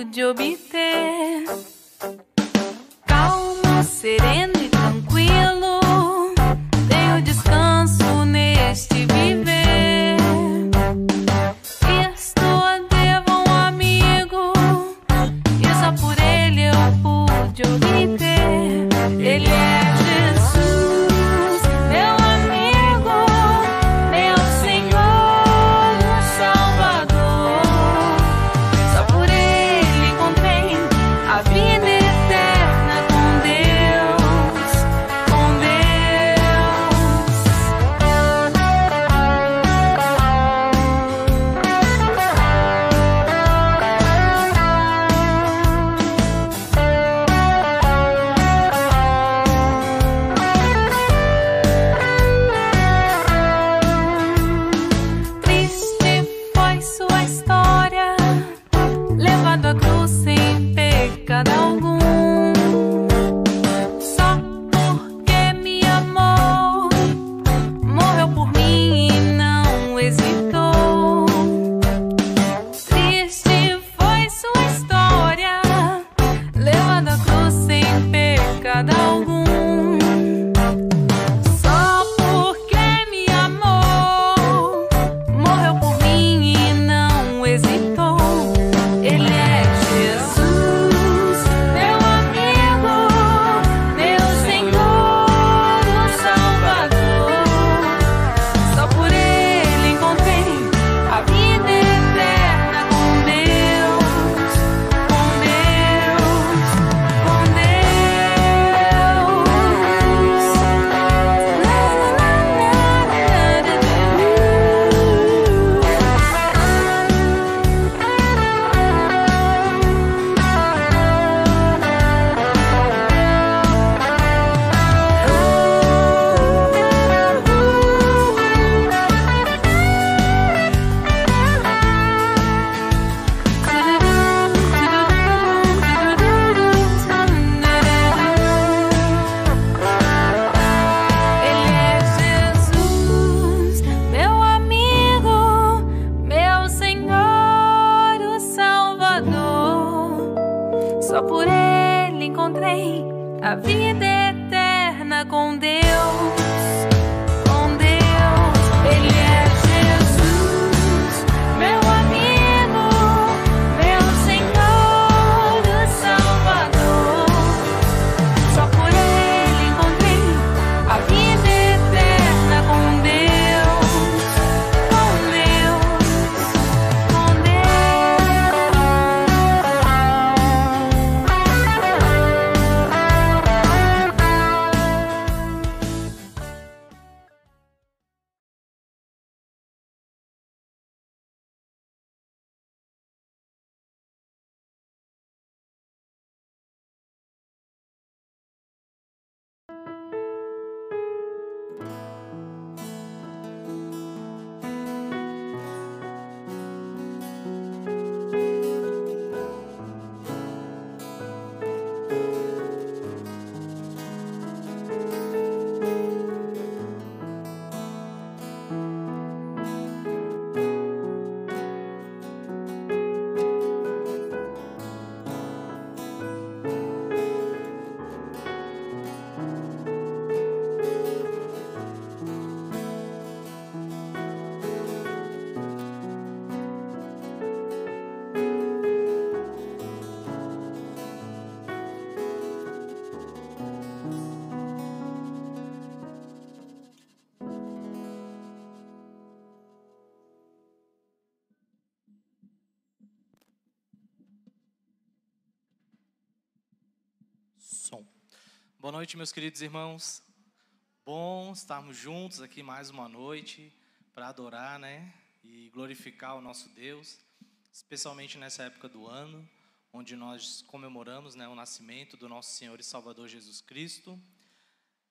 সূর্যবিদ noite, meus queridos irmãos. Bom estarmos juntos aqui mais uma noite para adorar, né? E glorificar o nosso Deus, especialmente nessa época do ano, onde nós comemoramos né, o nascimento do nosso Senhor e Salvador Jesus Cristo.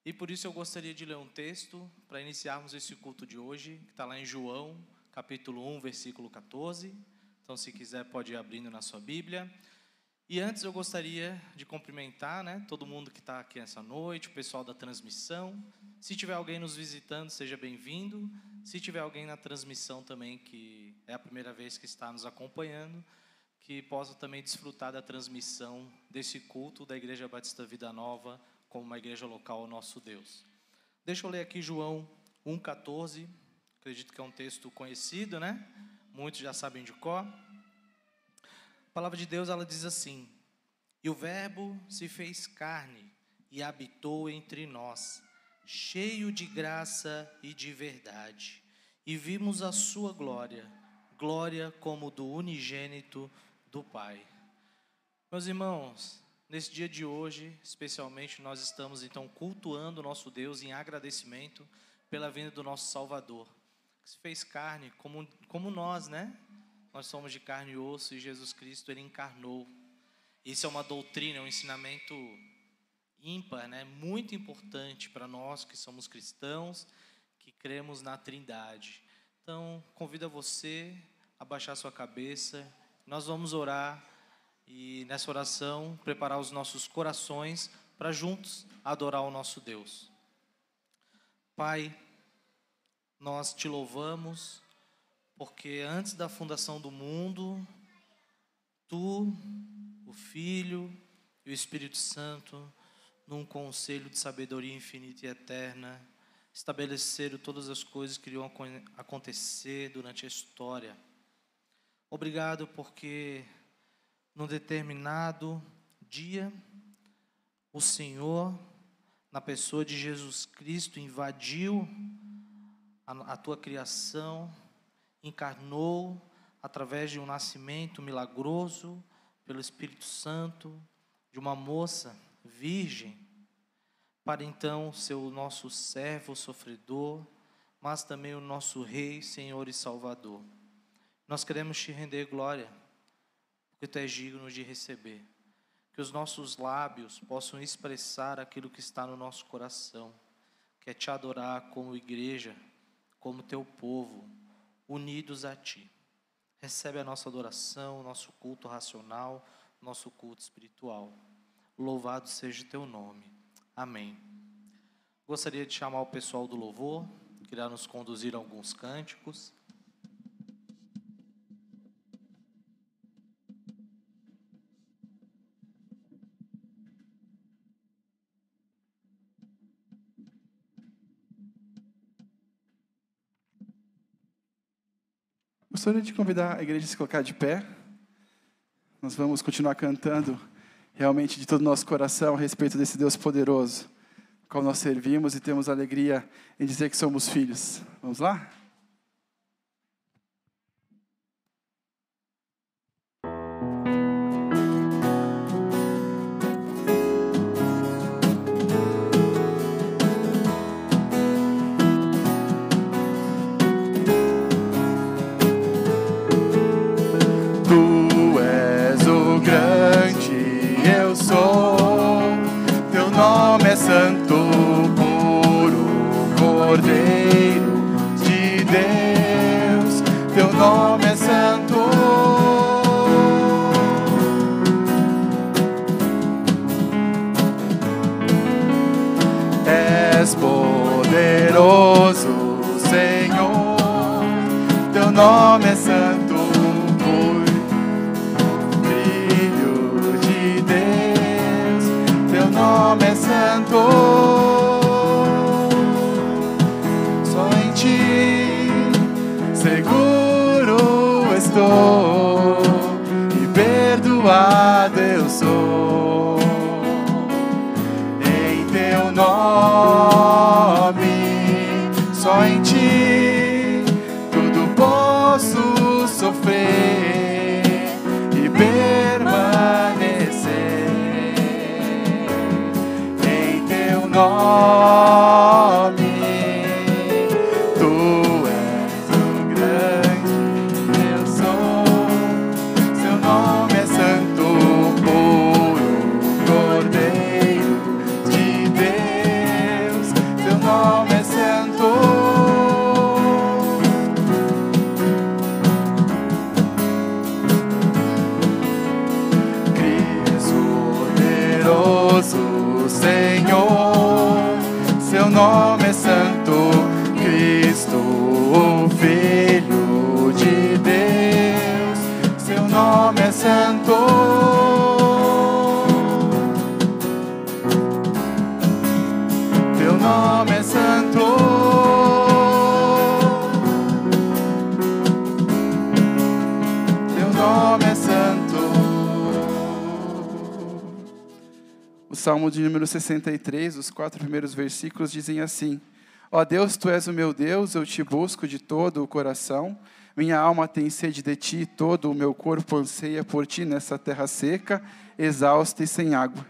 E por isso eu gostaria de ler um texto para iniciarmos esse culto de hoje, que está lá em João, capítulo 1, versículo 14. Então, se quiser, pode ir abrindo na sua Bíblia. E antes eu gostaria de cumprimentar né, todo mundo que está aqui essa noite, o pessoal da transmissão. Se tiver alguém nos visitando, seja bem-vindo. Se tiver alguém na transmissão também que é a primeira vez que está nos acompanhando, que possa também desfrutar da transmissão desse culto da Igreja Batista Vida Nova como uma igreja local ao nosso Deus. Deixa eu ler aqui João 1,14. Acredito que é um texto conhecido, né? Muitos já sabem de cor. A palavra de Deus ela diz assim: E o Verbo se fez carne e habitou entre nós, cheio de graça e de verdade, e vimos a sua glória, glória como do unigênito do Pai. Meus irmãos, nesse dia de hoje, especialmente, nós estamos então cultuando nosso Deus em agradecimento pela vinda do nosso Salvador, que se fez carne como, como nós, né? Nós somos de carne e osso e Jesus Cristo, ele encarnou. Isso é uma doutrina, é um ensinamento ímpar, né? Muito importante para nós que somos cristãos, que cremos na Trindade. Então, convido você a baixar sua cabeça. Nós vamos orar e nessa oração preparar os nossos corações para juntos adorar o nosso Deus. Pai, nós te louvamos porque antes da fundação do mundo, tu, o Filho e o Espírito Santo, num conselho de sabedoria infinita e eterna, estabeleceram todas as coisas que iriam acontecer durante a história. Obrigado porque num determinado dia o Senhor, na pessoa de Jesus Cristo, invadiu a, a tua criação, encarnou através de um nascimento milagroso pelo Espírito Santo de uma moça virgem, para então ser o nosso servo sofredor, mas também o nosso Rei, Senhor e Salvador. Nós queremos te render glória, porque tu és digno de receber. Que os nossos lábios possam expressar aquilo que está no nosso coração, que é te adorar como igreja, como teu povo, unidos a ti. Recebe a nossa adoração, nosso culto racional, nosso culto espiritual. Louvado seja o teu nome. Amém. Gostaria de chamar o pessoal do louvor, que irá nos conduzir a alguns cânticos. Gostaria de convidar a igreja a se colocar de pé. Nós vamos continuar cantando realmente de todo o nosso coração a respeito desse Deus poderoso, qual nós servimos e temos alegria em dizer que somos filhos. Vamos lá? Salmo de número 63, os quatro primeiros versículos dizem assim: Ó Deus, tu és o meu Deus, eu te busco de todo o coração. Minha alma tem sede de ti, todo o meu corpo anseia por ti nessa terra seca, exausta e sem água.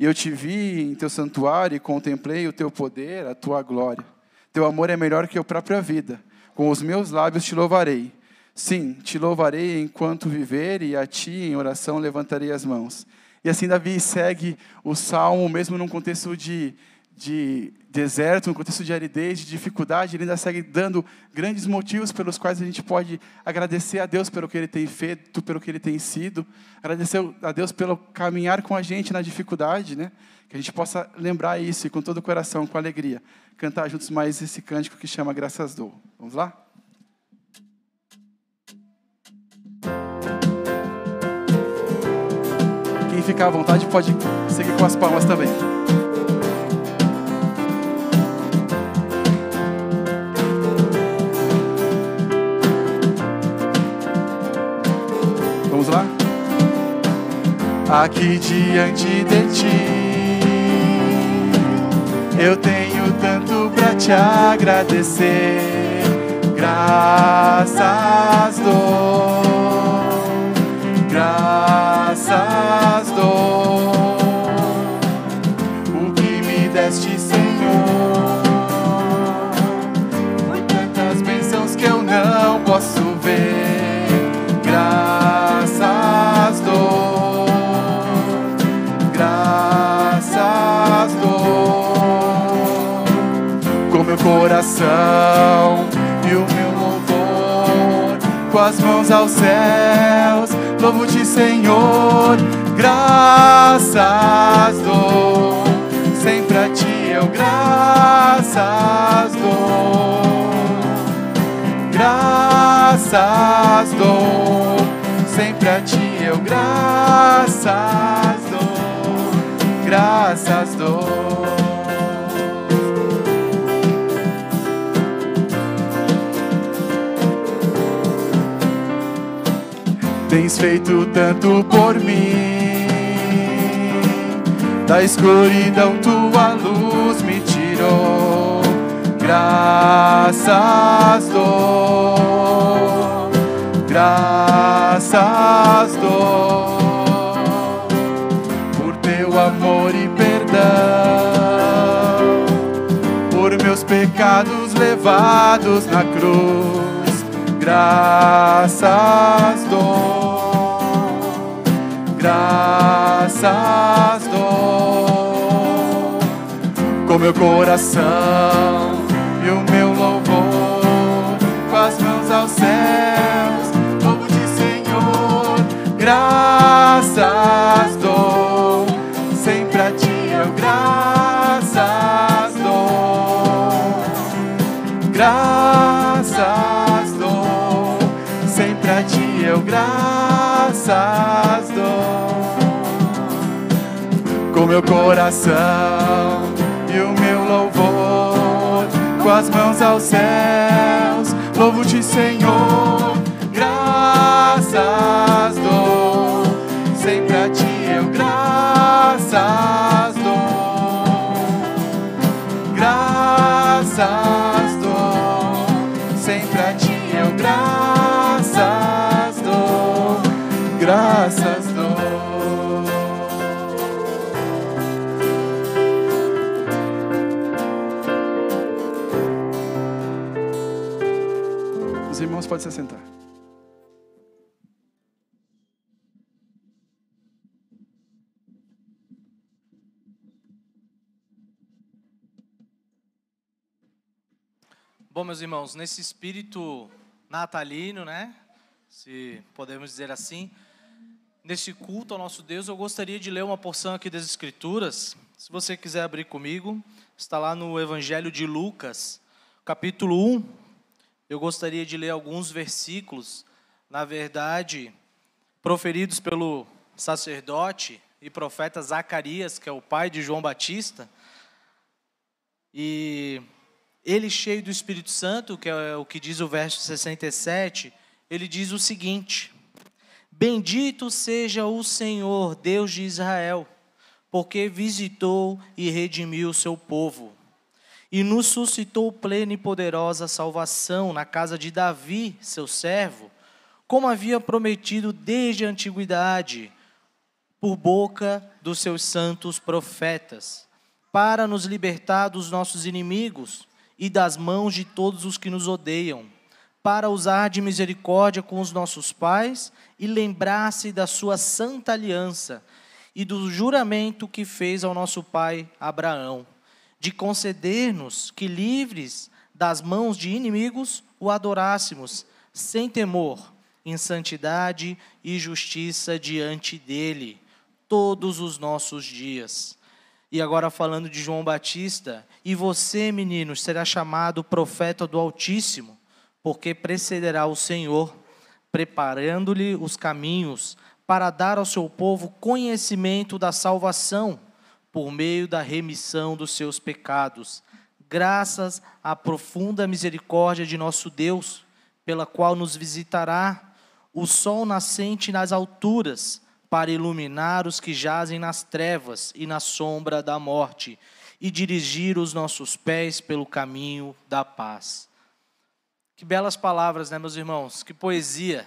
E eu te vi em teu santuário e contemplei o teu poder, a tua glória. Teu amor é melhor que a própria vida. Com os meus lábios te louvarei. Sim, te louvarei enquanto viver e a ti em oração levantarei as mãos. E assim Davi segue o salmo, mesmo num contexto de, de deserto, num contexto de aridez, de dificuldade, ele ainda segue dando grandes motivos pelos quais a gente pode agradecer a Deus pelo que ele tem feito, pelo que ele tem sido, agradecer a Deus pelo caminhar com a gente na dificuldade, né? Que a gente possa lembrar isso e com todo o coração, com alegria, cantar juntos mais esse cântico que chama Graças Dou. Vamos lá? Quem ficar à vontade pode seguir com as palmas também. Vamos lá? Aqui diante de ti, eu tenho tanto para te agradecer. Graças dou, graças dou. O que me deste, Senhor, foi tantas bênçãos que eu não posso ver. Graças dou, graças dou. Com meu coração e o meu louvor, com as mãos aos céus, louvo-te, Senhor. Graças dou, sempre a ti eu graças dou graças dou, sempre a ti eu graças dou, graças dou. Tens feito tanto por mim, da escuridão tua luz me tirou. Graças dou, graças dou, por teu amor e perdão, por meus pecados levados na cruz. Graças dou, graças dou. Com meu coração e o meu louvor, com as mãos aos céus, louvo-te, Senhor, graças dou, sempre a ti eu graças dou, graças eu graças dou. Com meu coração e o meu louvor, com as mãos aos céus, louvo-te, Senhor, graças dou, sempre a ti eu graças dou, graças Podem se sentar. Bom, meus irmãos, nesse espírito natalino, né? Se podemos dizer assim, nesse culto ao nosso Deus, eu gostaria de ler uma porção aqui das Escrituras. Se você quiser abrir comigo, está lá no Evangelho de Lucas, capítulo 1. Eu gostaria de ler alguns versículos, na verdade, proferidos pelo sacerdote e profeta Zacarias, que é o pai de João Batista. E ele, cheio do Espírito Santo, que é o que diz o verso 67, ele diz o seguinte: Bendito seja o Senhor, Deus de Israel, porque visitou e redimiu o seu povo. E nos suscitou plena e poderosa salvação na casa de Davi, seu servo, como havia prometido desde a antiguidade, por boca dos seus santos profetas, para nos libertar dos nossos inimigos e das mãos de todos os que nos odeiam, para usar de misericórdia com os nossos pais e lembrar-se da sua santa aliança e do juramento que fez ao nosso pai Abraão, de conceder-nos que, livres das mãos de inimigos, o adorássemos sem temor, em santidade e justiça diante dele, todos os nossos dias. E agora falando de João Batista, e você, meninos, será chamado profeta do Altíssimo, porque precederá o Senhor, preparando-lhe os caminhos para dar ao seu povo conhecimento da salvação por meio da remissão dos seus pecados, graças à profunda misericórdia de nosso Deus, pela qual nos visitará o sol nascente nas alturas, para iluminar os que jazem nas trevas e na sombra da morte, e dirigir os nossos pés pelo caminho da paz. Que belas palavras, né, meus irmãos? Que poesia.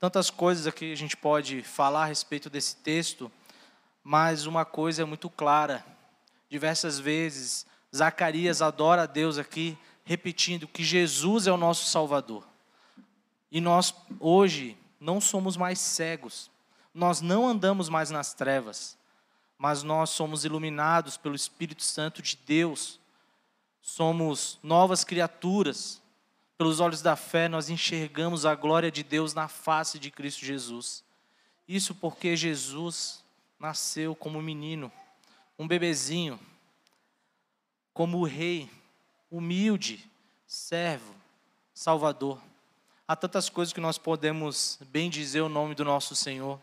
Tantas coisas aqui a gente pode falar a respeito desse texto, mas uma coisa é muito clara. Diversas vezes, Zacarias adora a Deus aqui, repetindo que Jesus é o nosso Salvador. E nós, hoje, não somos mais cegos, nós não andamos mais nas trevas, mas nós somos iluminados pelo Espírito Santo de Deus, somos novas criaturas, pelos olhos da fé, nós enxergamos a glória de Deus na face de Cristo Jesus. Isso porque Jesus nasceu como menino, um bebezinho, como o rei, humilde, servo, salvador. Há tantas coisas que nós podemos bem dizer o nome do nosso Senhor.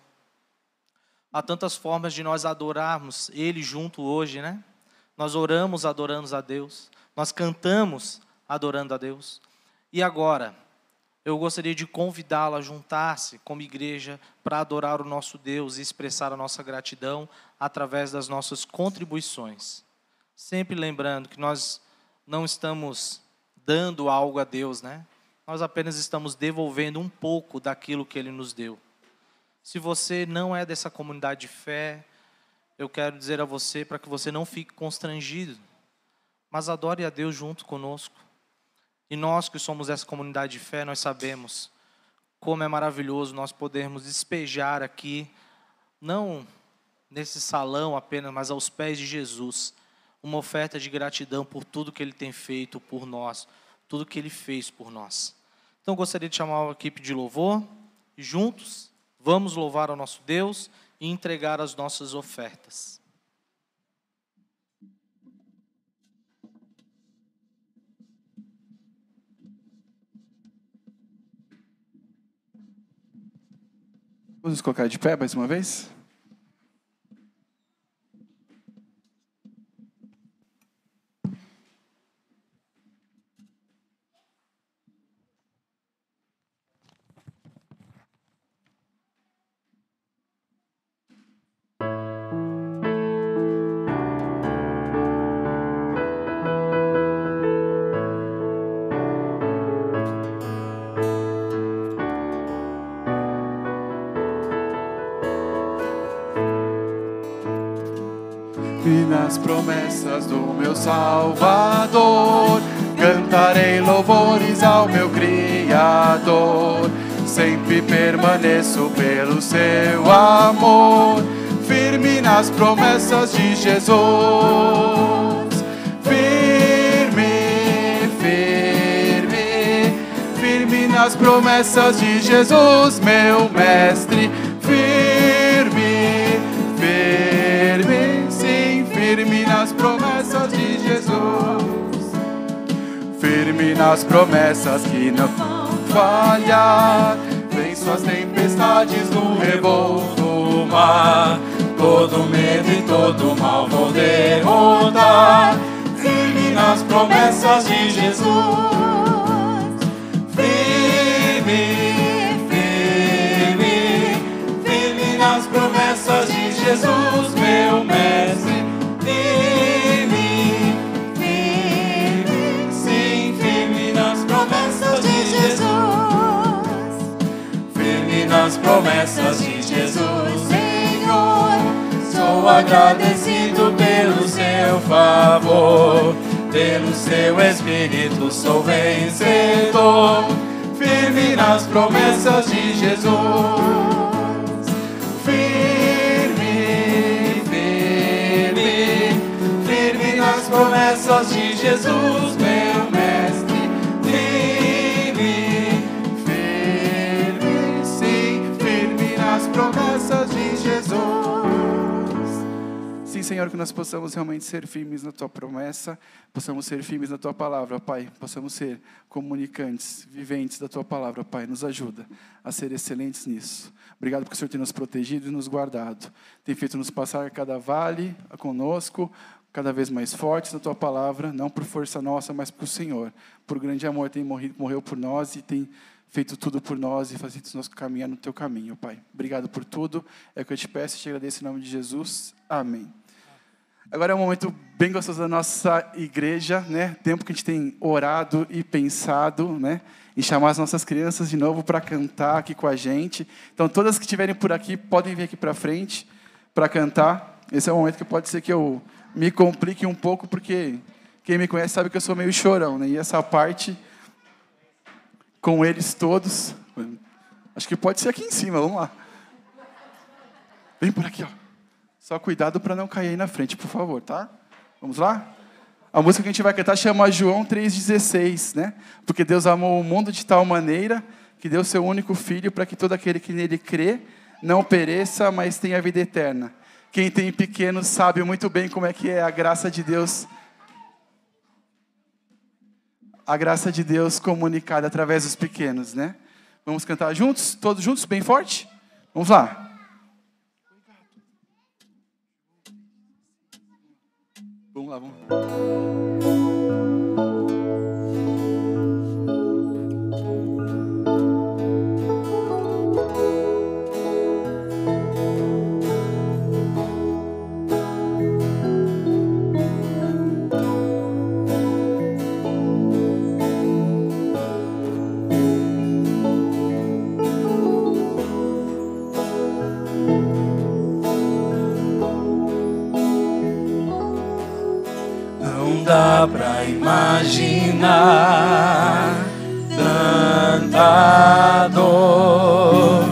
Há tantas formas de nós adorarmos Ele junto hoje, né? Nós oramos adorando a Deus. Nós cantamos adorando a Deus. E agora, eu gostaria de convidá-la a juntar-se como igreja para adorar o nosso Deus e expressar a nossa gratidão através das nossas contribuições. Sempre lembrando que nós não estamos dando algo a Deus, né? Nós apenas estamos devolvendo um pouco daquilo que Ele nos deu. Se você não é dessa comunidade de fé, eu quero dizer a você para que você não fique constrangido, mas adore a Deus junto conosco. E nós que somos essa comunidade de fé, nós sabemos como é maravilhoso nós podermos despejar aqui, não nesse salão apenas, mas aos pés de Jesus, uma oferta de gratidão por tudo que Ele tem feito por nós, tudo que Ele fez por nós. Então gostaria de chamar a equipe de louvor juntos vamos louvar ao nosso Deus e entregar as nossas ofertas. Vamos colocar de pé mais uma vez? Nas promessas do meu Salvador, cantarei louvores ao meu Criador. Sempre permaneço pelo seu amor, firme nas promessas de Jesus. Firme, firme, firme nas promessas de Jesus, meu Mestre. Firme nas promessas de Jesus. Firme nas promessas que não vão falhar. Venço as tempestades no revolto mar. Todo medo e todo mal vou derrotar. Firme nas promessas de Jesus. Firme, firme, firme nas promessas de Jesus, meu mestre. Nas promessas de Jesus, Senhor. Sou agradecido pelo seu favor, pelo seu Espírito sou vencedor, firme nas promessas de Jesus. Firme, firme, firme nas promessas de Jesus, Senhor, que nós possamos realmente ser firmes na tua promessa, possamos ser firmes na tua palavra, Pai, possamos ser comunicantes, viventes da tua palavra, Pai. Nos ajuda a ser excelentes nisso. Obrigado porque o Senhor tem nos protegido e nos guardado, tem feito nos passar cada vale conosco, cada vez mais fortes na tua palavra, não por força nossa, mas por Senhor. Por grande amor tem morrido, morreu por nós e tem feito tudo por nós e feito nós caminhar no teu caminho, Pai. Obrigado por tudo. É o que eu te peço e te agradeço em nome de Jesus. Amém. Agora é um momento bem gostoso da nossa igreja, né? Tempo que a gente tem orado e pensado, né? Em chamar as nossas crianças de novo para cantar aqui com a gente. Então, todas que estiverem por aqui podem vir aqui para frente para cantar. Esse é o momento que pode ser que eu me complique um pouco, porque quem me conhece sabe que eu sou meio chorão, né? E essa parte com eles todos, acho que pode ser aqui em cima, vamos lá. Vem por aqui, ó. Só cuidado para não cair aí na frente, por favor, tá? Vamos lá? A música que a gente vai cantar chama João 3,16, né? Porque Deus amou o mundo de tal maneira que deu seu único filho para que todo aquele que nele crê não pereça, mas tenha vida eterna. Quem tem pequenos sabe muito bem como é que é a graça de Deus. A graça de Deus comunicada através dos pequenos, né? Vamos cantar juntos? Todos juntos, bem forte? Vamos lá. Vamos lá, vamos imaginar tanta dor.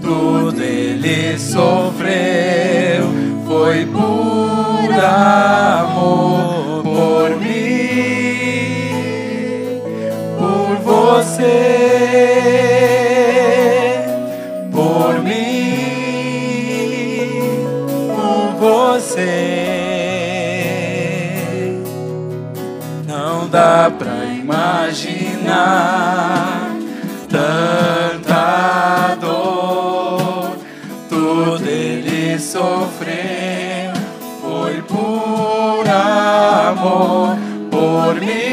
Tudo ele sofreu, foi por amor, por mim, por você, por mim, por você. Dá pra imaginar tanta dor. Tudo ele sofreu foi por amor, por mim,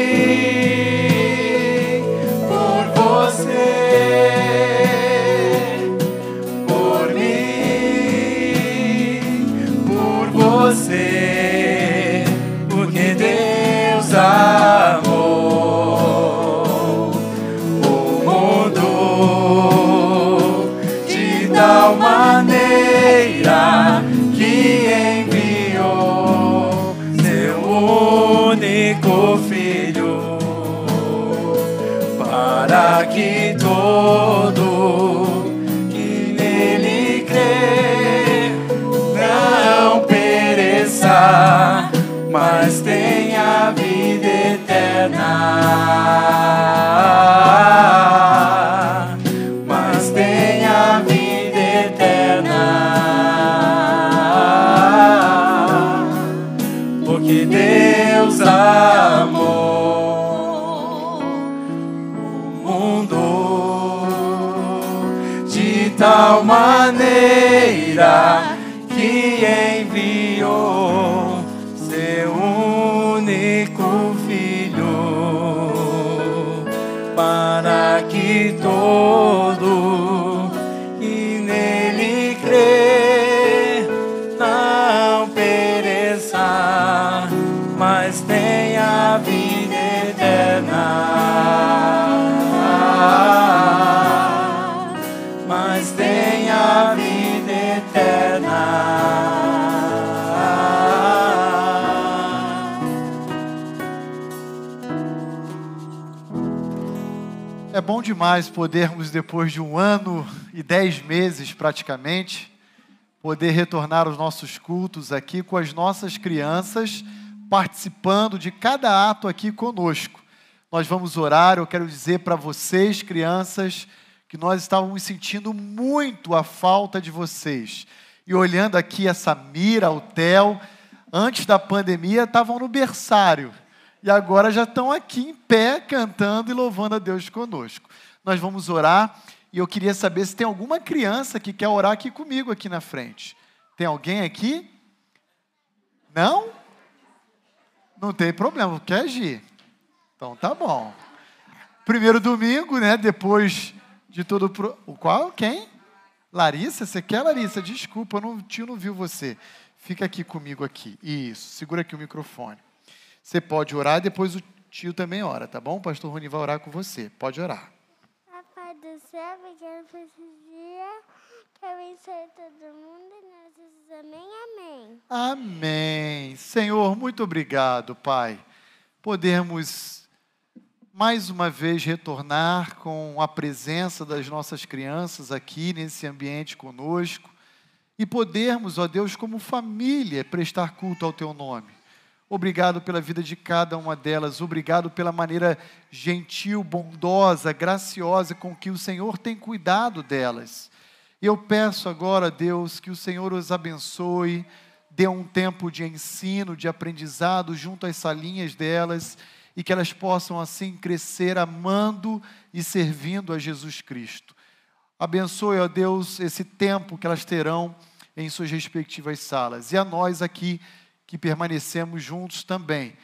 eterna. Mas tenha vida eterna. Porque Deus amou o mundo de tal maneira que enviou todo É bom demais podermos, depois de um ano e dez meses praticamente, poder retornar aos nossos cultos aqui com as nossas crianças participando de cada ato aqui conosco. Nós vamos orar, eu quero dizer para vocês, crianças, que nós estávamos sentindo muito a falta de vocês. E olhando aqui essa Mira, o Theo, antes da pandemia estavam no berçário. E agora já estão aqui em pé, cantando e louvando a Deus conosco. Nós vamos orar e eu queria saber se tem alguma criança que quer orar aqui comigo, aqui na frente. Tem alguém aqui? Não? Não tem problema, quer agir. Então tá bom. Primeiro domingo, né? Depois de todo. Pro... O qual? Quem? Larissa? Você quer, Larissa? Desculpa, o tio não viu você. Fica aqui comigo aqui. Isso, segura aqui o microfone. Você pode orar e depois o tio também ora, tá bom? O pastor Rony vai orar com você. Pode orar. Papai do céu, obrigado por esse dia. Que abençoe todo mundo e nós Jesus. Amém, amém. Amém. Senhor, muito obrigado, Pai. Podemos mais uma vez retornar com a presença das nossas crianças aqui nesse ambiente conosco e podermos, ó Deus, como família, prestar culto ao Teu nome. Obrigado pela vida de cada uma delas, obrigado pela maneira gentil, bondosa, graciosa com que o Senhor tem cuidado delas. Eu peço agora, Deus, que o Senhor os abençoe, dê um tempo de ensino, de aprendizado junto às salinhas delas e que elas possam assim crescer amando e servindo a Jesus Cristo. Abençoe, ó Deus, esse tempo que elas terão em suas respectivas salas. E a nós aqui que permanecemos juntos também.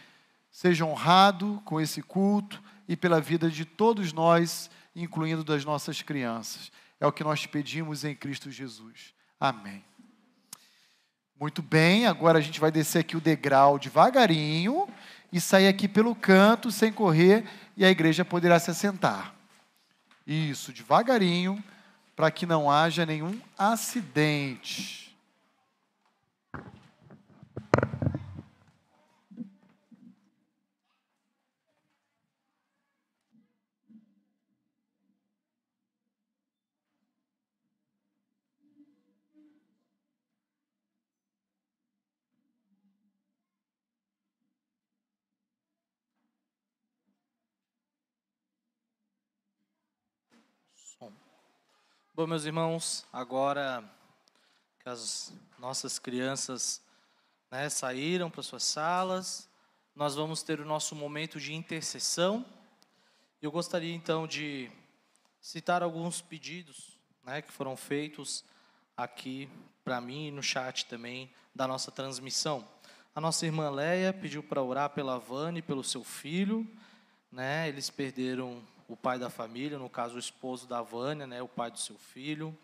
Seja honrado com esse culto e pela vida de todos nós, incluindo das nossas crianças. É o que nós pedimos em Cristo Jesus. Amém. Muito bem, agora a gente vai descer aqui o degrau devagarinho e sair aqui pelo canto sem correr e a igreja poderá se assentar. Isso, devagarinho, para que não haja nenhum acidente. Bom, meus irmãos, agora que as nossas crianças né, saíram para suas salas, nós vamos ter o nosso momento de intercessão. Eu gostaria então de citar alguns pedidos né, que foram feitos aqui para mim e no chat também da nossa transmissão. A nossa irmã Leia pediu para orar pela Vânia e pelo seu filho. Né, eles perderam o pai da família, no caso o esposo da Vânia, né, o pai do seu filho.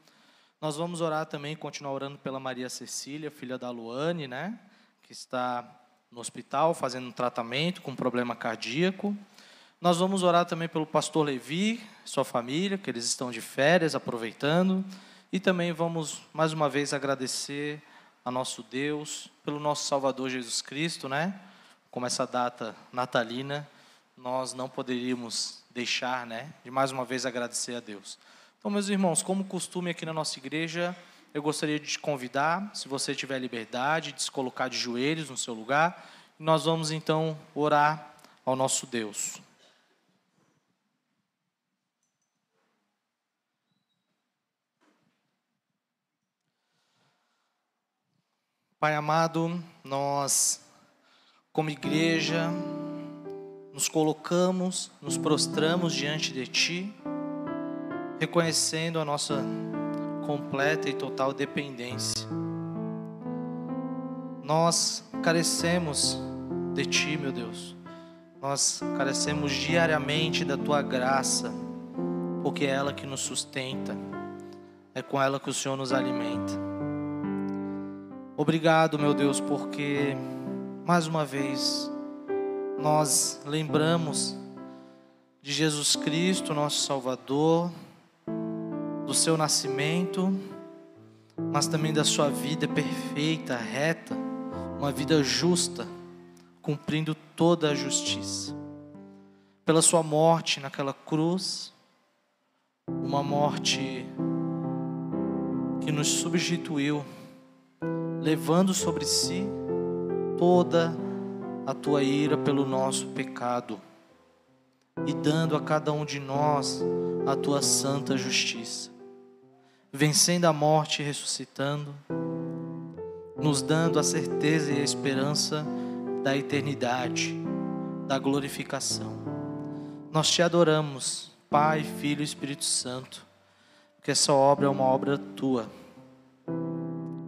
Nós vamos orar também, continuar orando pela Maria Cecília, filha da Luane, né, que está no hospital fazendo um tratamento com problema cardíaco. Nós vamos orar também pelo pastor Levi, sua família, que eles estão de férias, aproveitando. E também vamos mais uma vez agradecer a nosso Deus pelo nosso Salvador Jesus Cristo, né? Como essa data natalina, nós não poderíamos deixar, né, de mais uma vez agradecer a Deus. Então, meus irmãos, como costume aqui na nossa igreja, eu gostaria de te convidar, se você tiver liberdade, de se colocar de joelhos no seu lugar, nós vamos então orar ao nosso Deus. Pai amado, nós, como igreja, nos colocamos, nos prostramos diante de Ti, reconhecendo a nossa completa e total dependência. Nós carecemos de Ti, meu Deus. Nós carecemos diariamente da Tua graça, porque é ela que nos sustenta, é com ela que o Senhor nos alimenta. Obrigado, meu Deus, porque mais uma vez nós lembramos de Jesus Cristo, nosso Salvador, do seu nascimento, mas também da sua vida perfeita, reta, uma vida justa, cumprindo toda a justiça. Pela sua morte naquela cruz, uma morte que nos substituiu, levando sobre si toda a tua ira pelo nosso pecado e dando a cada um de nós a tua santa justiça, vencendo a morte e ressuscitando, nos dando a certeza e a esperança da eternidade, da glorificação. Nós te adoramos, Pai, Filho e Espírito Santo, porque essa obra é uma obra tua.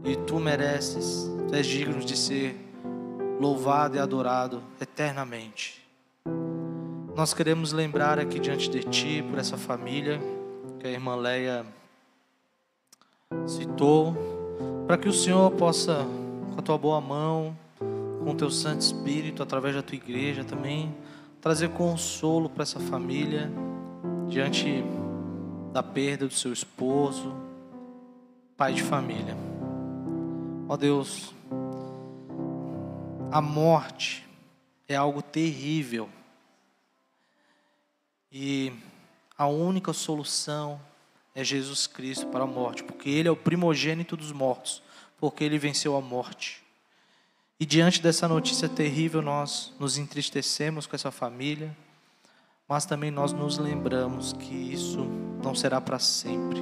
E tu mereces, tu és digno de ser louvado e adorado eternamente. Nós queremos lembrar aqui diante de Ti, por essa família que a irmã Leia citou, para que o Senhor possa, com a Tua boa mão, com o Teu Santo Espírito, através da Tua igreja também, trazer consolo para essa família diante da perda do seu esposo, pai de família. Ó Deus, a morte é algo terrível e a única solução é Jesus Cristo para a morte, porque Ele é o primogênito dos mortos, porque Ele venceu a morte. E diante dessa notícia terrível, nós nos entristecemos com essa família, mas também nós nos lembramos que isso não será para sempre.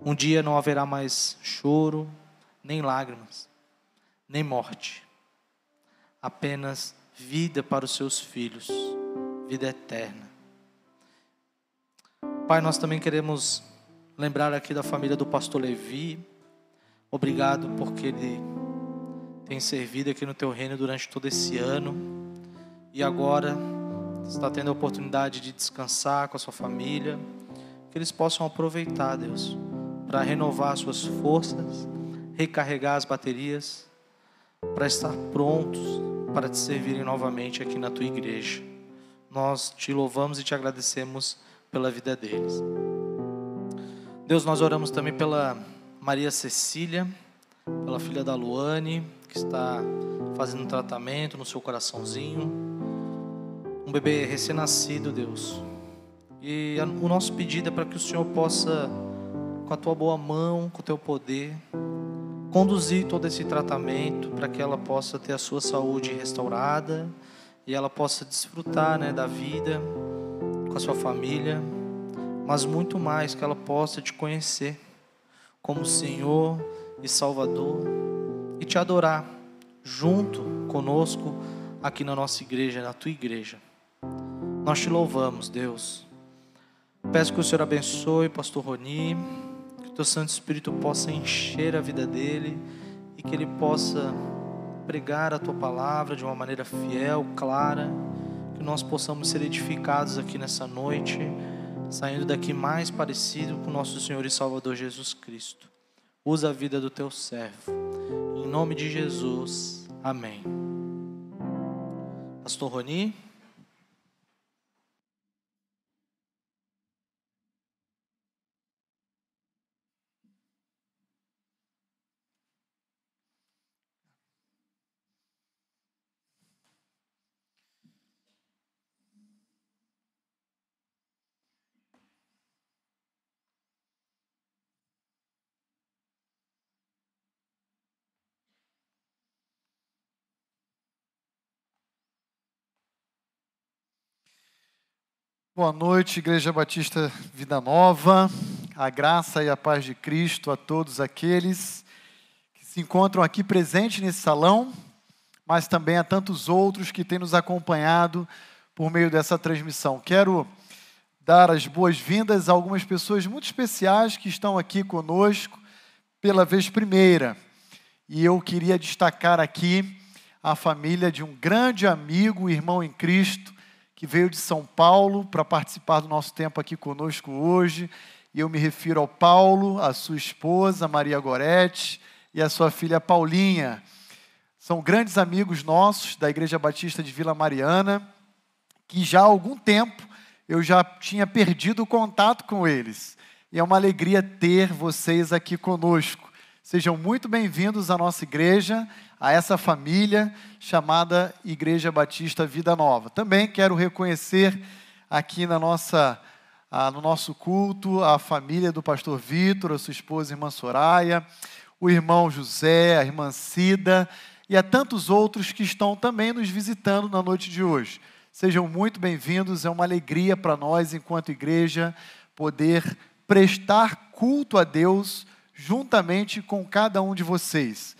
Um dia não haverá mais choro, nem lágrimas, nem morte, apenas vida para os seus filhos, vida eterna. Pai, nós também queremos lembrar aqui da família do pastor Levi. Obrigado porque ele tem servido aqui no teu reino durante todo esse ano e agora está tendo a oportunidade de descansar com a sua família. Que eles possam aproveitar, Deus, para renovar suas forças, recarregar as baterias, para estar prontos para te servirem novamente aqui na tua igreja. Nós te louvamos e te agradecemos pela vida deles. Deus, nós oramos também pela Maria Cecília, pela filha da Luane, que está fazendo um tratamento no seu coraçãozinho. Um bebê recém-nascido, Deus. E o nosso pedido é para que o Senhor possa, com a tua boa mão, com o teu poder, conduzir todo esse tratamento para que ela possa ter a sua saúde restaurada e ela possa desfrutar né, da vida com a sua família, mas muito mais que ela possa te conhecer como Senhor e Salvador e te adorar junto conosco aqui na nossa igreja, na tua igreja. Nós te louvamos, Deus. Peço que o Senhor abençoe pastor Roni, teu Santo Espírito possa encher a vida dele e que ele possa pregar a tua palavra de uma maneira fiel, clara que nós possamos ser edificados aqui nessa noite, saindo daqui mais parecido com nosso Senhor e Salvador Jesus Cristo. Usa a vida do teu servo. Em nome de Jesus. Amém. Pastor Roni. Boa noite, Igreja Batista Vida Nova. A graça e a paz de Cristo a todos aqueles que se encontram aqui presentes nesse salão, mas também a tantos outros que têm nos acompanhado por meio dessa transmissão. Quero dar as boas-vindas a algumas pessoas muito especiais que estão aqui conosco pela vez primeira. E eu queria destacar aqui a família de um grande amigo, irmão em Cristo, que veio de São Paulo para participar do nosso tempo aqui conosco hoje. E eu me refiro ao Paulo, a sua esposa, Maria Gorete, e a sua filha Paulinha. São grandes amigos nossos da Igreja Batista de Vila Mariana, que já há algum tempo eu já tinha perdido o contato com eles. E é uma alegria ter vocês aqui conosco. Sejam muito bem-vindos à nossa igreja a essa família chamada Igreja Batista Vida Nova. Também quero reconhecer aqui na nossa no nosso culto a família do pastor Vitor, a sua esposa, irmã Soraya, o irmão José, a irmã Cida e a tantos outros que estão também nos visitando na noite de hoje. Sejam muito bem-vindos, é uma alegria para nós, enquanto igreja, poder prestar culto a Deus juntamente com cada um de vocês.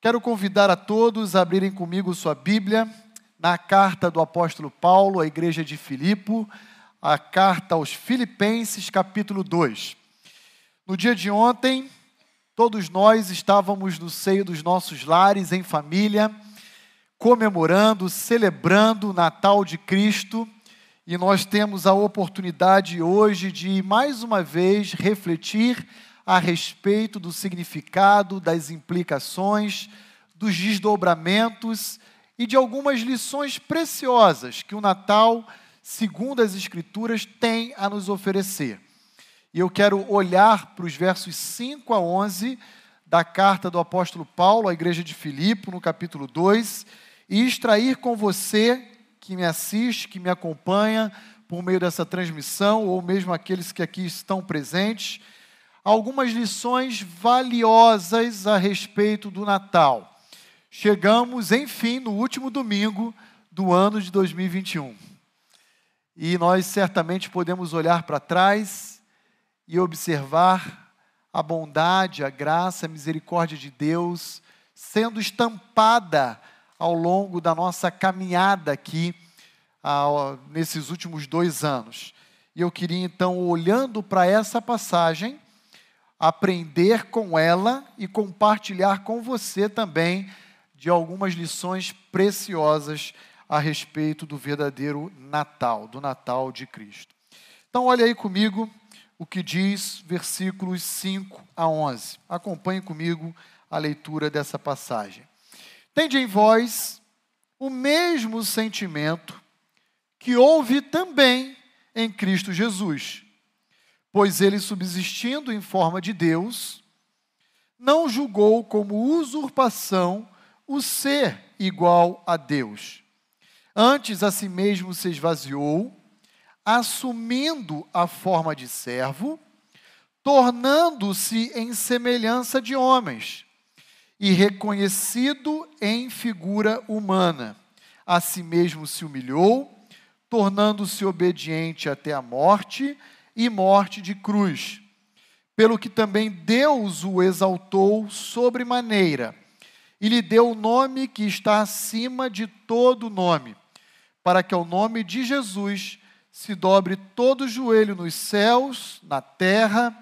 Quero convidar a todos a abrirem comigo sua Bíblia na carta do apóstolo Paulo à igreja de Filipo, a carta aos Filipenses, capítulo 2. No dia de ontem, todos nós estávamos no seio dos nossos lares, em família, comemorando, celebrando o Natal de Cristo, e nós temos a oportunidade hoje de mais uma vez refletir a respeito do significado, das implicações, dos desdobramentos e de algumas lições preciosas que o Natal, segundo as Escrituras, tem a nos oferecer. E eu quero olhar para os versos 5 a 11 da carta do apóstolo Paulo à igreja de Filipe, no capítulo 2, e extrair com você que me assiste, que me acompanha por meio dessa transmissão, ou mesmo aqueles que aqui estão presentes, algumas lições valiosas a respeito do Natal. Chegamos, enfim, no último domingo do ano de 2021. E nós certamente podemos olhar para trás e observar a bondade, a graça, a misericórdia de Deus sendo estampada ao longo da nossa caminhada aqui, nesses últimos dois anos. E eu queria então, olhando para essa passagem, aprender com ela e compartilhar com você também de algumas lições preciosas a respeito do verdadeiro Natal, do Natal de Cristo. Então, olha aí comigo o que diz versículos 5 a 11. Acompanhe comigo a leitura dessa passagem. Tende em vós o mesmo sentimento que houve também em Cristo Jesus pois ele, subsistindo em forma de Deus, não julgou como usurpação o ser igual a Deus. Antes a si mesmo se esvaziou, assumindo a forma de servo, tornando-se em semelhança de homens, e reconhecido em figura humana. A si mesmo se humilhou, tornando-se obediente até a morte e morte de cruz. Pelo que também Deus o exaltou sobremaneira e lhe deu o nome que está acima de todo nome, para que ao nome de Jesus se dobre todo joelho nos céus, na terra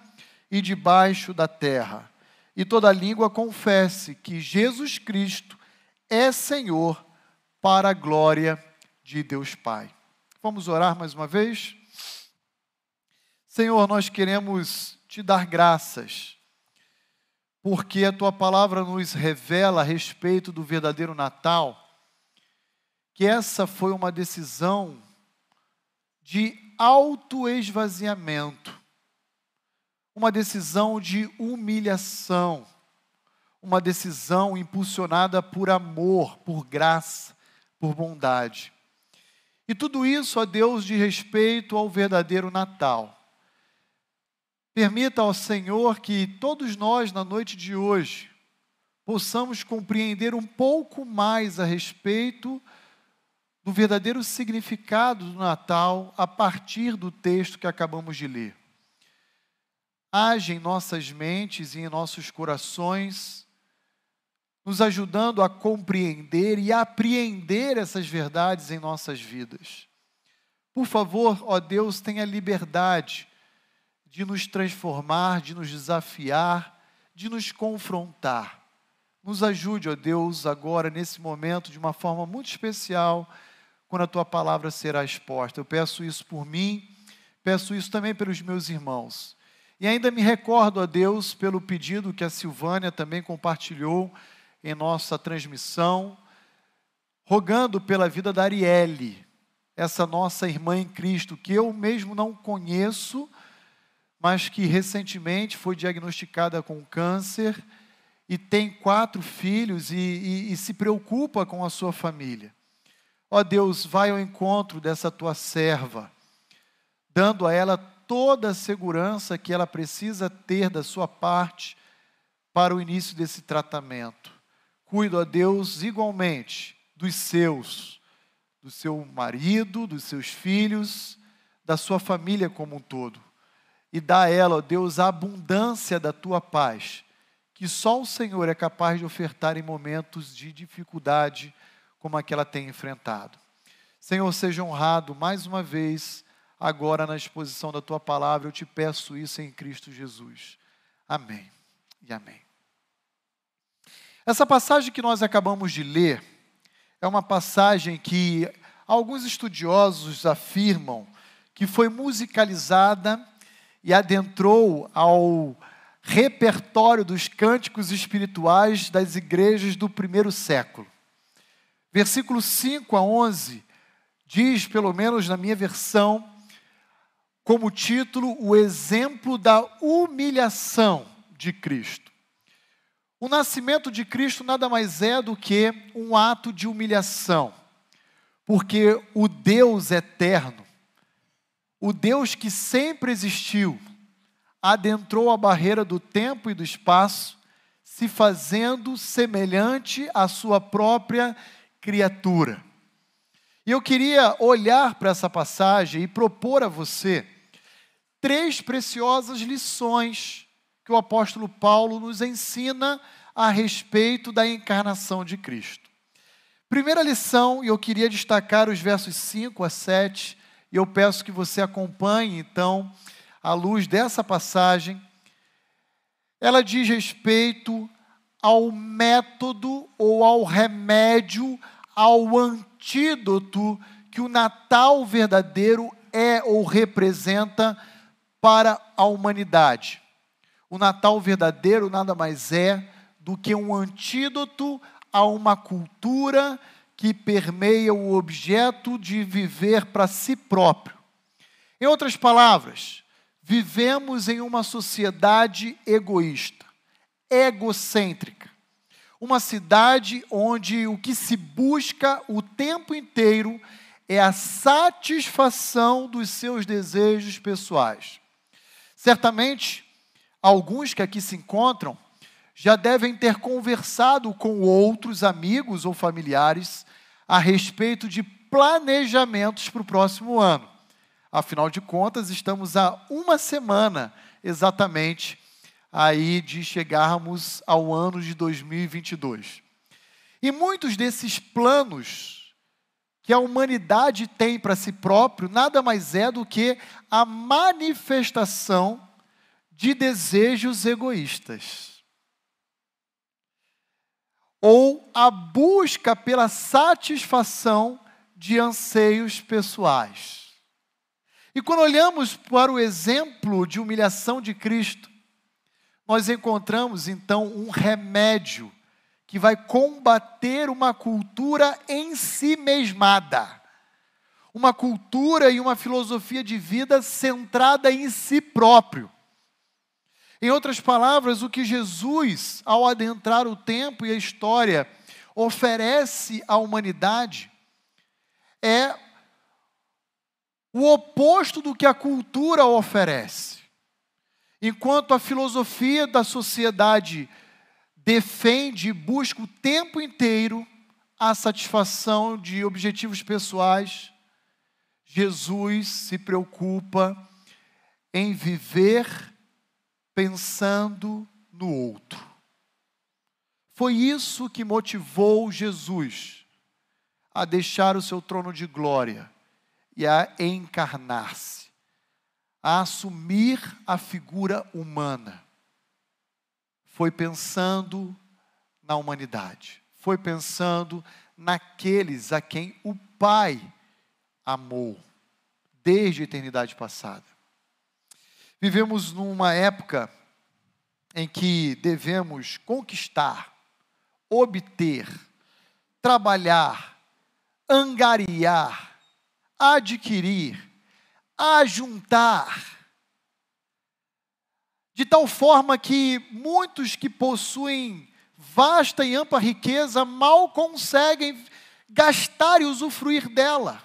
e debaixo da terra, e toda língua confesse que Jesus Cristo é Senhor, para a glória de Deus Pai. Vamos orar mais uma vez? Senhor, nós queremos te dar graças, porque a tua palavra nos revela a respeito do verdadeiro Natal, que essa foi uma decisão de autoesvaziamento, uma decisão de humilhação, uma decisão impulsionada por amor, por graça, por bondade. E tudo isso, a Deus, de respeito ao verdadeiro Natal. Permita ao Senhor que todos nós, na noite de hoje, possamos compreender um pouco mais a respeito do verdadeiro significado do Natal a partir do texto que acabamos de ler. Age em nossas mentes e em nossos corações, nos ajudando a compreender e apreender essas verdades em nossas vidas. Por favor, ó Deus, tenha liberdade de nos transformar, de nos desafiar, de nos confrontar. Nos ajude, ó Deus, agora, nesse momento, de uma forma muito especial, quando a tua palavra será exposta. Eu peço isso por mim, peço isso também pelos meus irmãos. E ainda me recordo a Deus pelo pedido que a Silvânia também compartilhou em nossa transmissão, rogando pela vida da Arielle, essa nossa irmã em Cristo, que eu mesmo não conheço, mas que recentemente foi diagnosticada com câncer e tem quatro filhos e, e, e se preocupa com a sua família. Ó Deus, vai ao encontro dessa tua serva, dando a ela toda a segurança que ela precisa ter da sua parte para o início desse tratamento. Cuido a Deus igualmente dos seus, do seu marido, dos seus filhos, da sua família como um todo. E dá a ela, ó Deus, a abundância da tua paz, que só o Senhor é capaz de ofertar em momentos de dificuldade como a que ela tem enfrentado. Senhor, seja honrado mais uma vez, agora na exposição da tua palavra, eu te peço isso em Cristo Jesus. Amém e amém. Essa passagem que nós acabamos de ler é uma passagem que alguns estudiosos afirmam que foi musicalizada e adentrou ao repertório dos cânticos espirituais das igrejas do primeiro século. Versículo 5 a 11 diz, pelo menos na minha versão, como título, o exemplo da humilhação de Cristo. O nascimento de Cristo nada mais é do que um ato de humilhação, porque o Deus eterno, o Deus que sempre existiu, adentrou a barreira do tempo e do espaço, se fazendo semelhante à sua própria criatura. E eu queria olhar para essa passagem e propor a você três preciosas lições que o apóstolo Paulo nos ensina a respeito da encarnação de Cristo. Primeira lição, e eu queria destacar os versos 5 a 7, e eu peço que você acompanhe, então, à luz dessa passagem. Ela diz respeito ao método ou ao remédio, ao antídoto que o Natal verdadeiro é ou representa para a humanidade. O Natal verdadeiro nada mais é do que um antídoto a uma cultura que permeia o objeto de viver para si próprio. Em outras palavras, vivemos em uma sociedade egoísta, egocêntrica. Uma cidade onde o que se busca o tempo inteiro é a satisfação dos seus desejos pessoais. Certamente, alguns que aqui se encontram já devem ter conversado com outros amigos ou familiares a respeito de planejamentos para o próximo ano. Afinal de contas, estamos a uma semana exatamente aí de chegarmos ao ano de 2022. E muitos desses planos que a humanidade tem para si próprio nada mais é do que a manifestação de desejos egoístas. Ou a busca pela satisfação de anseios pessoais. E quando olhamos para o exemplo de humilhação de Cristo, nós encontramos então um remédio que vai combater uma cultura em si mesmada. Uma cultura e uma filosofia de vida centrada em si próprio. Em outras palavras, o que Jesus, ao adentrar o tempo e a história, oferece à humanidade é o oposto do que a cultura oferece. Enquanto a filosofia da sociedade defende e busca o tempo inteiro a satisfação de objetivos pessoais, Jesus se preocupa em viver pensando no outro. Foi isso que motivou Jesus a deixar o seu trono de glória e a encarnar-se, a assumir a figura humana foi pensando na humanidade, foi pensando naqueles a quem o Pai amou desde a eternidade passada. Vivemos numa época em que devemos conquistar, obter, trabalhar, angariar, adquirir, ajuntar, de tal forma que muitos que possuem vasta e ampla riqueza mal conseguem gastar e usufruir dela,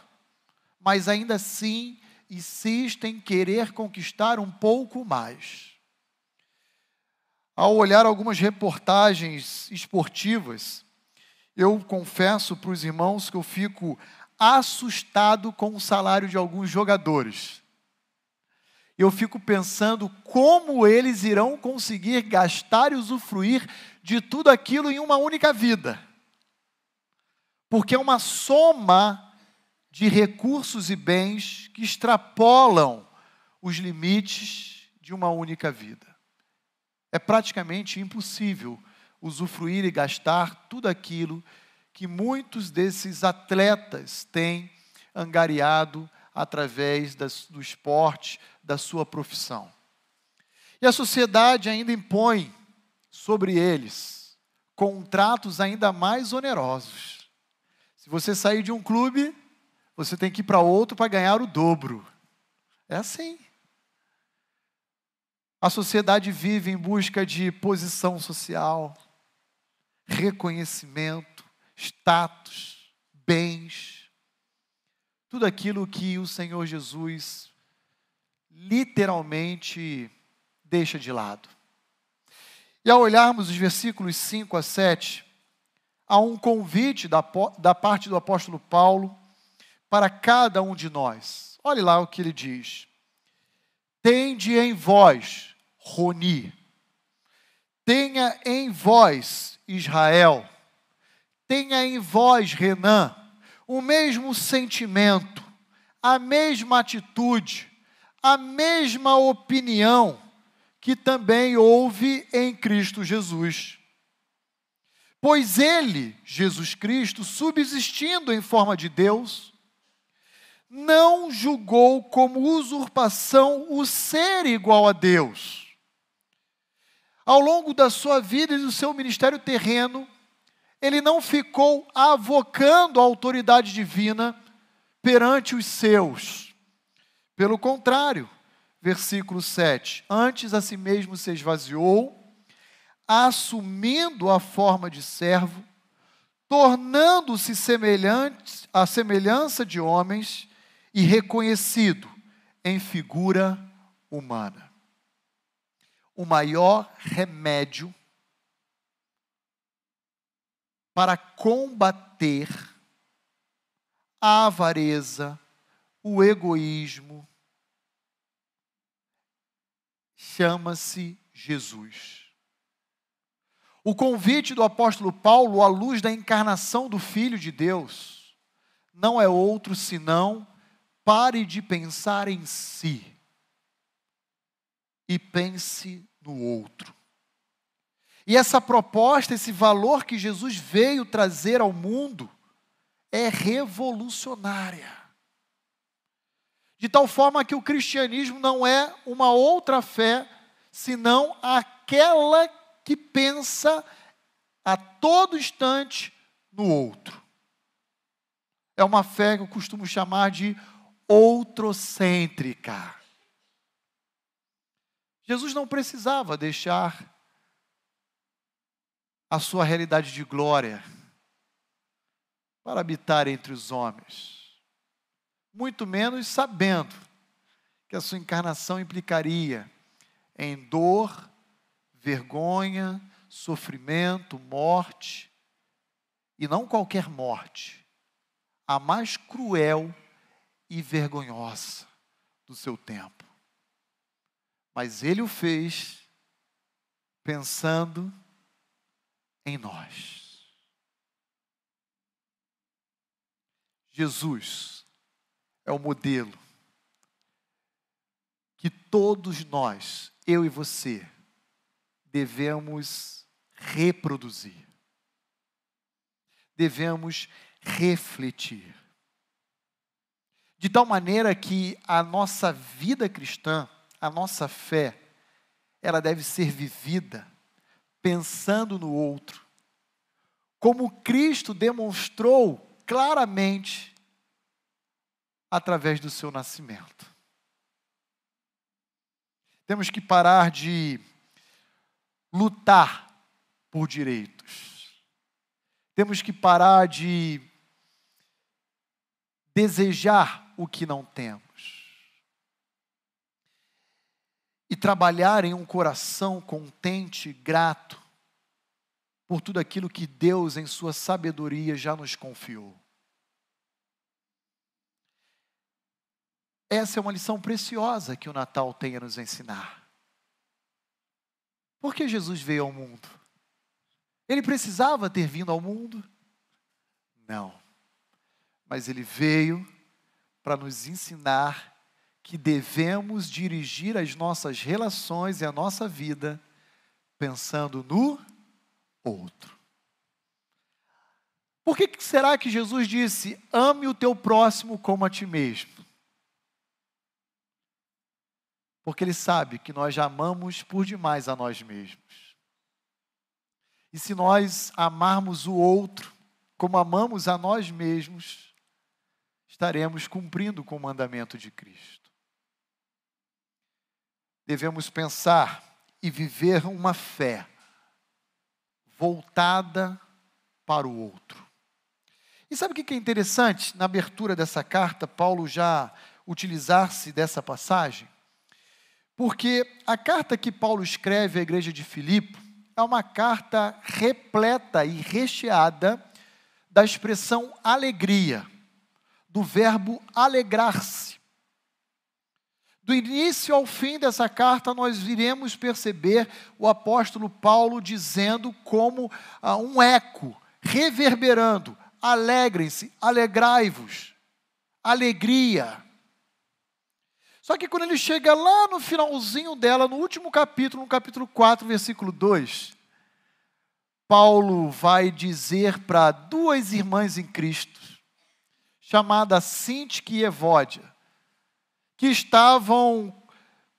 mas ainda assim insiste em querer conquistar um pouco mais. Ao olhar algumas reportagens esportivas, eu confesso para os irmãos que eu fico assustado com o salário de alguns jogadores. Eu fico pensando como eles irão conseguir gastar e usufruir de tudo aquilo em uma única vida. Porque é uma soma de recursos e bens que extrapolam os limites de uma única vida. É praticamente impossível usufruir e gastar tudo aquilo que muitos desses atletas têm angariado através das, do esporte, da sua profissão. E a sociedade ainda impõe sobre eles contratos ainda mais onerosos. Se você sair de um clube, você tem que ir para outro para ganhar o dobro. É assim. A sociedade vive em busca de posição social, reconhecimento, status, bens, tudo aquilo que o Senhor Jesus literalmente deixa de lado. E ao olharmos os versículos 5 a 7, há um convite da, da parte do apóstolo Paulo para cada um de nós. Olhe lá o que ele diz. Tende em vós, Roni. Tenha em vós, Israel. Tenha em vós, Renan, o mesmo sentimento, a mesma atitude, a mesma opinião que também houve em Cristo Jesus. Pois ele, Jesus Cristo, subsistindo em forma de Deus, não julgou como usurpação o ser igual a Deus. Ao longo da sua vida e do seu ministério terreno, ele não ficou avocando a autoridade divina perante os seus. Pelo contrário, versículo 7: Antes a si mesmo se esvaziou, assumindo a forma de servo, tornando-se semelhante à semelhança de homens e reconhecido em figura humana. O maior remédio para combater a avareza, o egoísmo, chama-se Jesus. O convite do apóstolo Paulo à luz da encarnação do Filho de Deus não é outro senão Pare de pensar em si e pense no outro. E essa proposta, esse valor que Jesus veio trazer ao mundo, é revolucionária. De tal forma que o cristianismo não é uma outra fé, senão aquela que pensa a todo instante no outro. É uma fé que eu costumo chamar de outrocêntrica. Jesus não precisava deixar a sua realidade de glória para habitar entre os homens, muito menos sabendo que a sua encarnação implicaria em dor, vergonha, sofrimento, morte, e não qualquer morte, a mais cruel e vergonhosa do seu tempo. Mas ele o fez pensando em nós. Jesus é o modelo que todos nós, eu e você, devemos reproduzir. Devemos refletir de tal maneira que a nossa vida cristã, a nossa fé, ela deve ser vivida pensando no outro, como Cristo demonstrou claramente através do seu nascimento. Temos que parar de lutar por direitos. Temos que parar de desejar o que não temos. e trabalhar em um coração contente, grato por tudo aquilo que Deus, em Sua sabedoria, já nos confiou. Essa é uma lição preciosa que o Natal tem a nos ensinar. Por que Jesus veio ao mundo? Ele precisava ter vindo ao mundo? Não. Mas ele veio para nos ensinar que devemos dirigir as nossas relações e a nossa vida pensando no outro. Por que será que Jesus disse: ame o teu próximo como a ti mesmo? Porque Ele sabe que nós amamos por demais a nós mesmos. E se nós amarmos o outro como amamos a nós mesmos, estaremos cumprindo com o mandamento de Cristo devemos pensar e viver uma fé voltada para o outro. E sabe o que é interessante? Na abertura dessa carta, Paulo já utilizar-se dessa passagem, porque a carta que Paulo escreve à igreja de Filipe é uma carta repleta e recheada da expressão alegria, do verbo alegrar-se. Do início ao fim dessa carta, nós iremos perceber o apóstolo Paulo dizendo como ah, um eco, reverberando: alegrem-se, alegrai-vos, alegria. Só que quando ele chega lá no finalzinho dela, no último capítulo, no capítulo 4, versículo 2, Paulo vai dizer para duas irmãs em Cristo, chamadas Sintique e Evódia, que estavam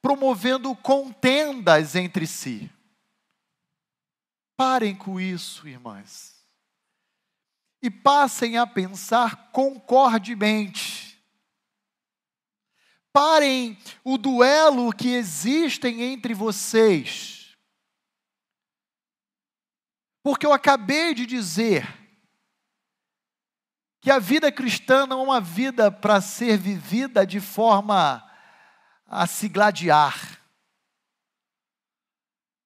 promovendo contendas entre si. Parem com isso, irmãs. E passem a pensar concordemente. Parem o duelo que existem entre vocês. Porque eu acabei de dizer que a vida cristã não é uma vida para ser vivida de forma a se gladiar.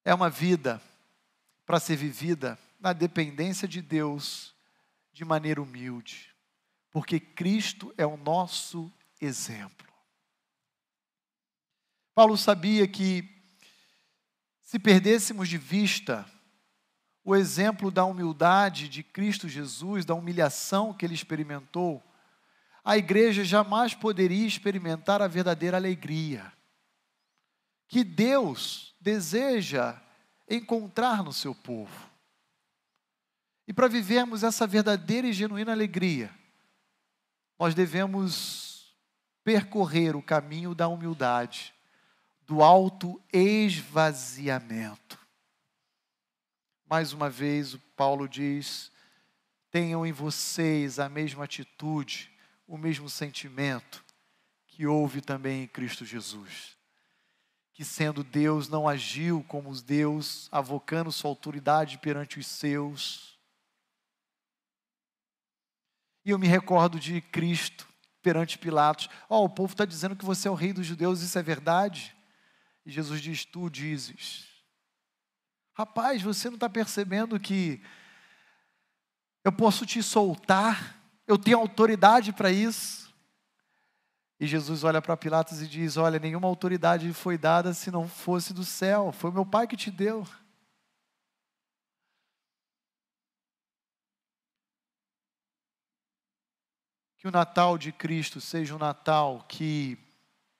É uma vida para ser vivida na dependência de Deus de maneira humilde, porque Cristo é o nosso exemplo. Paulo sabia que se perdêssemos de vista o exemplo da humildade de Cristo Jesus, da humilhação que ele experimentou, a igreja jamais poderia experimentar a verdadeira alegria que Deus deseja encontrar no seu povo. E para vivermos essa verdadeira e genuína alegria, nós devemos percorrer o caminho da humildade, do alto esvaziamento. Mais uma vez, Paulo diz: tenham em vocês a mesma atitude, o mesmo sentimento que houve também em Cristo Jesus. Que sendo Deus não agiu como os Deus, avocando sua autoridade perante os seus. E eu me recordo de Cristo perante Pilatos: Ó, oh, o povo está dizendo que você é o rei dos judeus, isso é verdade? E Jesus diz: Tu dizes. Rapaz, você não está percebendo que eu posso te soltar, eu tenho autoridade para isso. E Jesus olha para Pilatos e diz: Olha, nenhuma autoridade foi dada se não fosse do céu, foi meu Pai que te deu. Que o Natal de Cristo seja um Natal que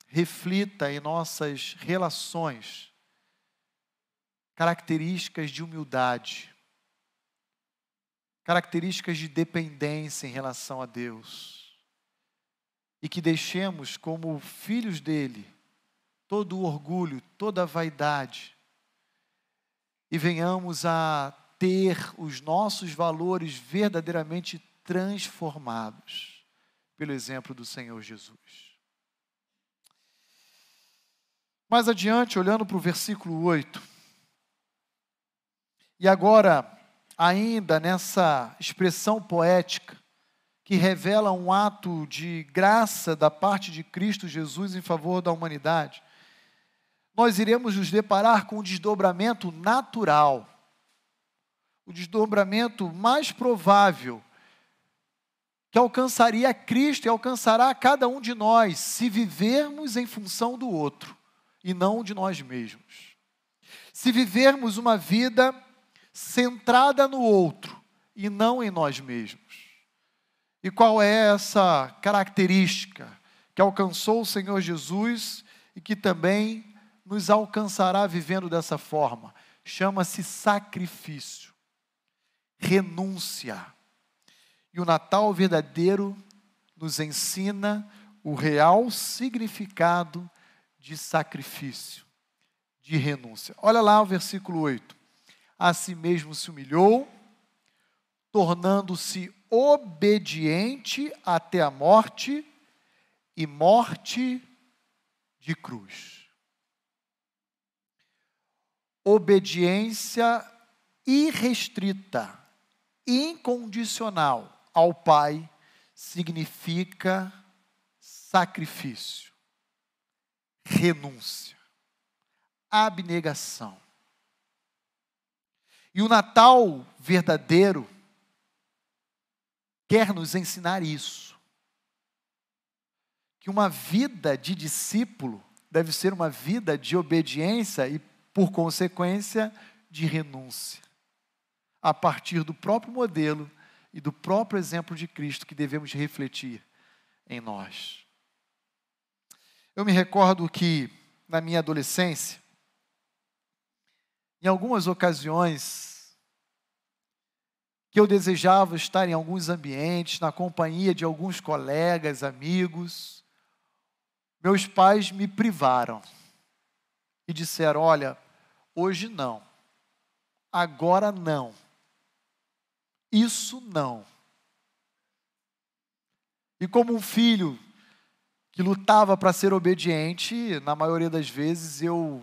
reflita em nossas relações características de humildade, características de dependência em relação a Deus, e que deixemos como filhos dele todo o orgulho, toda a vaidade, e venhamos a ter os nossos valores verdadeiramente transformados pelo exemplo do Senhor Jesus. Mais adiante, olhando para o versículo 8, e agora, ainda nessa expressão poética, que revela um ato de graça da parte de Cristo Jesus em favor da humanidade, nós iremos nos deparar com um desdobramento natural. O desdobramento mais provável que alcançaria Cristo e alcançará cada um de nós se vivermos em função do outro e não de nós mesmos. Se vivermos uma vida centrada no outro e não em nós mesmos. E qual é essa característica que alcançou o Senhor Jesus e que também nos alcançará vivendo dessa forma? Chama-se sacrifício, renúncia. E o Natal verdadeiro nos ensina o real significado de sacrifício, de renúncia. Olha lá o versículo 8. A si mesmo se humilhou, tornando-se obediente até a morte e morte de cruz. Obediência irrestrita, incondicional ao Pai significa sacrifício, renúncia, abnegação. E o Natal verdadeiro quer nos ensinar isso. Que uma vida de discípulo deve ser uma vida de obediência e, por consequência, de renúncia. A partir do próprio modelo e do próprio exemplo de Cristo que devemos refletir em nós. Eu me recordo que, na minha adolescência, em algumas ocasiões, que eu desejava estar em alguns ambientes, na companhia de alguns colegas, amigos. Meus pais me privaram e disseram: Olha, hoje não, agora não, isso não. E como um filho que lutava para ser obediente, na maioria das vezes eu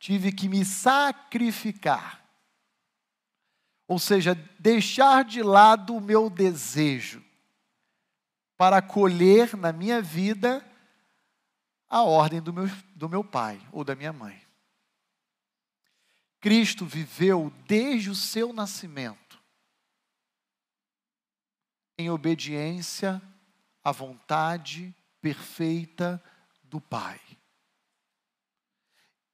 tive que me sacrificar ou seja, deixar de lado o meu desejo para colher na minha vida a ordem do meu, do meu pai ou da minha mãe. Cristo viveu desde o seu nascimento em obediência à vontade perfeita do Pai.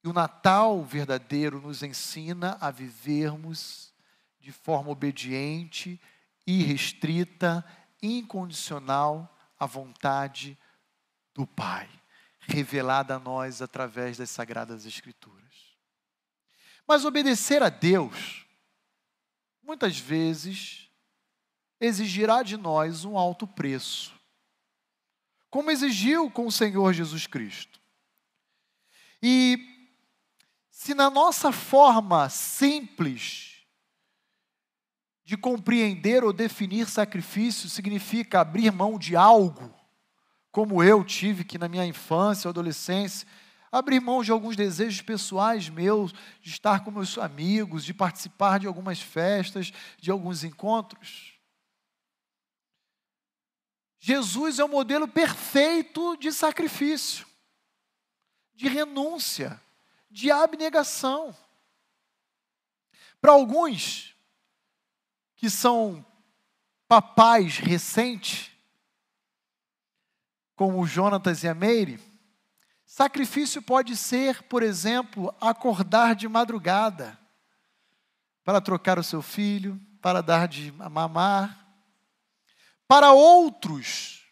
O Natal verdadeiro nos ensina a vivermos de forma obediente, irrestrita, incondicional à vontade do Pai, revelada a nós através das Sagradas Escrituras. Mas obedecer a Deus, muitas vezes, exigirá de nós um alto preço, como exigiu com o Senhor Jesus Cristo. E se na nossa forma simples de compreender ou definir sacrifício significa abrir mão de algo, como eu tive que na minha infância ou adolescência, abrir mão de alguns desejos pessoais meus, de estar com meus amigos, de participar de algumas festas, de alguns encontros. Jesus é o modelo perfeito de sacrifício, de renúncia, de abnegação. Para alguns, que são papais recentes, como o Jonatas e a Meire, sacrifício pode ser, por exemplo, acordar de madrugada para trocar o seu filho, para dar de mamar. Para outros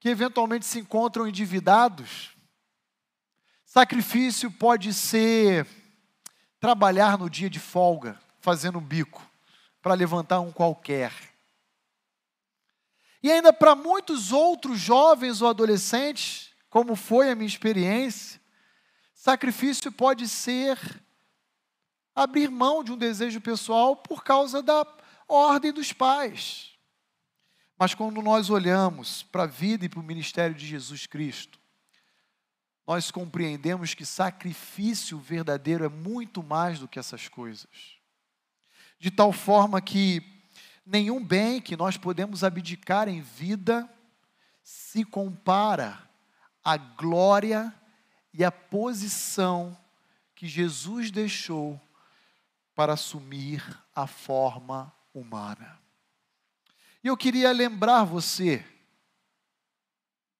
que eventualmente se encontram endividados, sacrifício pode ser trabalhar no dia de folga, fazendo bico para levantar um qualquer. E ainda para muitos outros jovens ou adolescentes, como foi a minha experiência, sacrifício pode ser abrir mão de um desejo pessoal por causa da ordem dos pais. Mas quando nós olhamos para a vida e para o ministério de Jesus Cristo, nós compreendemos que sacrifício verdadeiro é muito mais do que essas coisas de tal forma que nenhum bem que nós podemos abdicar em vida se compara à glória e à posição que Jesus deixou para assumir a forma humana. E eu queria lembrar você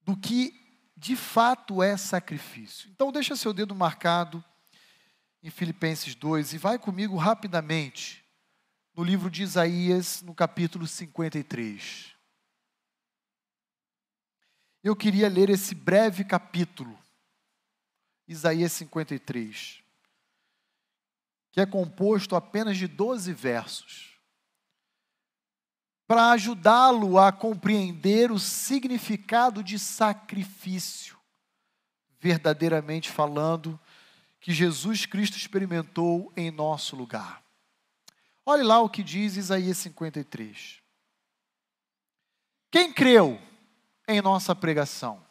do que de fato é sacrifício. Então, deixa seu dedo marcado em Filipenses 2 e vai comigo rapidamente no livro de Isaías, no capítulo 53. Eu queria ler esse breve capítulo, Isaías 53, que é composto apenas de 12 versos, para ajudá-lo a compreender o significado de sacrifício, verdadeiramente falando, que Jesus Cristo experimentou em nosso lugar. Olhe lá o que diz Isaías 53. Quem creu? em nossa pregação.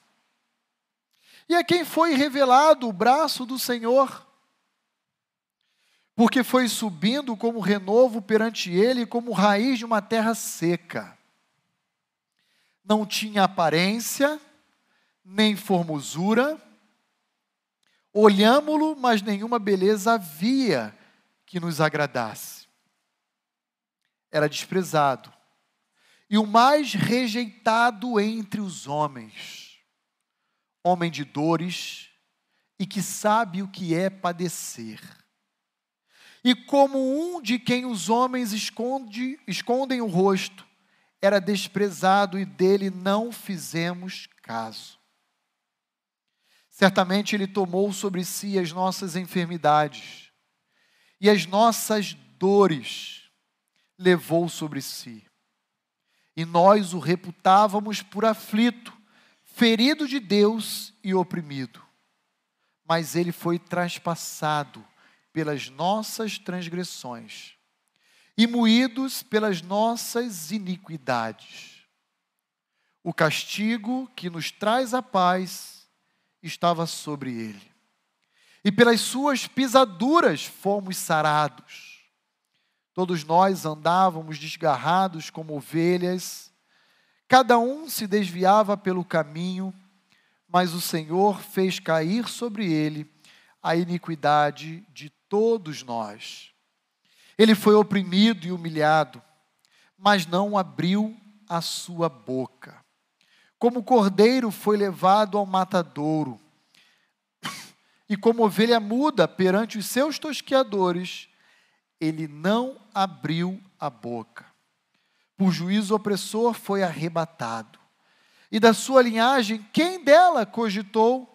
E a quem foi revelado o braço do Senhor, porque foi subindo como renovo perante ele, como raiz de uma terra seca. Não tinha aparência, nem formosura, olhámo-lo, mas nenhuma beleza havia que nos agradasse. Era desprezado e o mais rejeitado entre os homens, homem de dores e que sabe o que é padecer. E como um de quem os homens esconde, escondem o rosto, era desprezado e dele não fizemos caso. Certamente ele tomou sobre si as nossas enfermidades e as nossas dores levou sobre si e nós o reputávamos por aflito, ferido de Deus e oprimido. Mas ele foi traspassado pelas nossas transgressões e moídos pelas nossas iniquidades. O castigo que nos traz a paz estava sobre ele. E pelas suas pisaduras fomos sarados. Todos nós andávamos desgarrados como ovelhas, cada um se desviava pelo caminho, mas o Senhor fez cair sobre ele a iniquidade de todos nós. Ele foi oprimido e humilhado, mas não abriu a sua boca. Como cordeiro foi levado ao matadouro, e como ovelha muda perante os seus tosqueadores, ele não abriu a boca. Por juízo opressor foi arrebatado. E da sua linhagem, quem dela cogitou?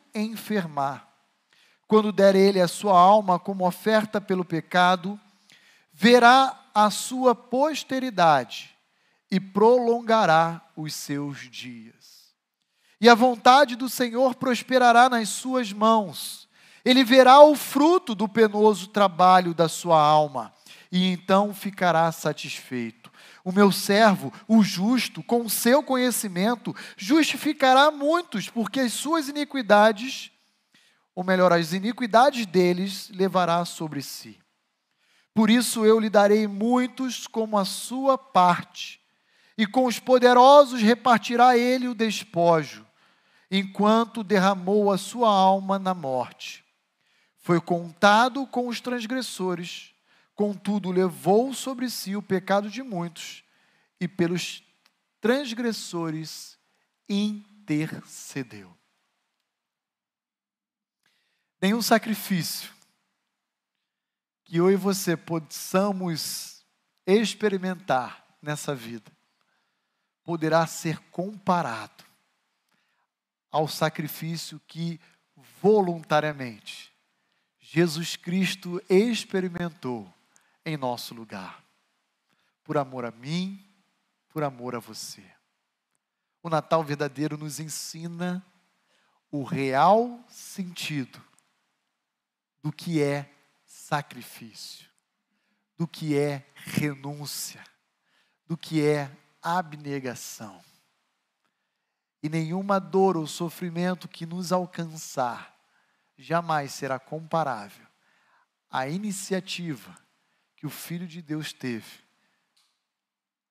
enfermar. Quando der ele a sua alma como oferta pelo pecado, verá a sua posteridade e prolongará os seus dias. E a vontade do Senhor prosperará nas suas mãos ele verá o fruto do penoso trabalho da sua alma e então ficará satisfeito. O meu servo, o justo, com o seu conhecimento, justificará muitos, porque as suas iniquidades, ou melhor, as iniquidades deles, levará sobre si. Por isso eu lhe darei muitos como a sua parte, e com os poderosos repartirá ele o despojo, enquanto derramou a sua alma na morte foi contado com os transgressores, contudo levou sobre si o pecado de muitos e pelos transgressores intercedeu. Nenhum sacrifício que eu e você possamos experimentar nessa vida poderá ser comparado ao sacrifício que voluntariamente Jesus Cristo experimentou em nosso lugar, por amor a mim, por amor a você. O Natal verdadeiro nos ensina o real sentido do que é sacrifício, do que é renúncia, do que é abnegação. E nenhuma dor ou sofrimento que nos alcançar jamais será comparável à iniciativa que o Filho de Deus teve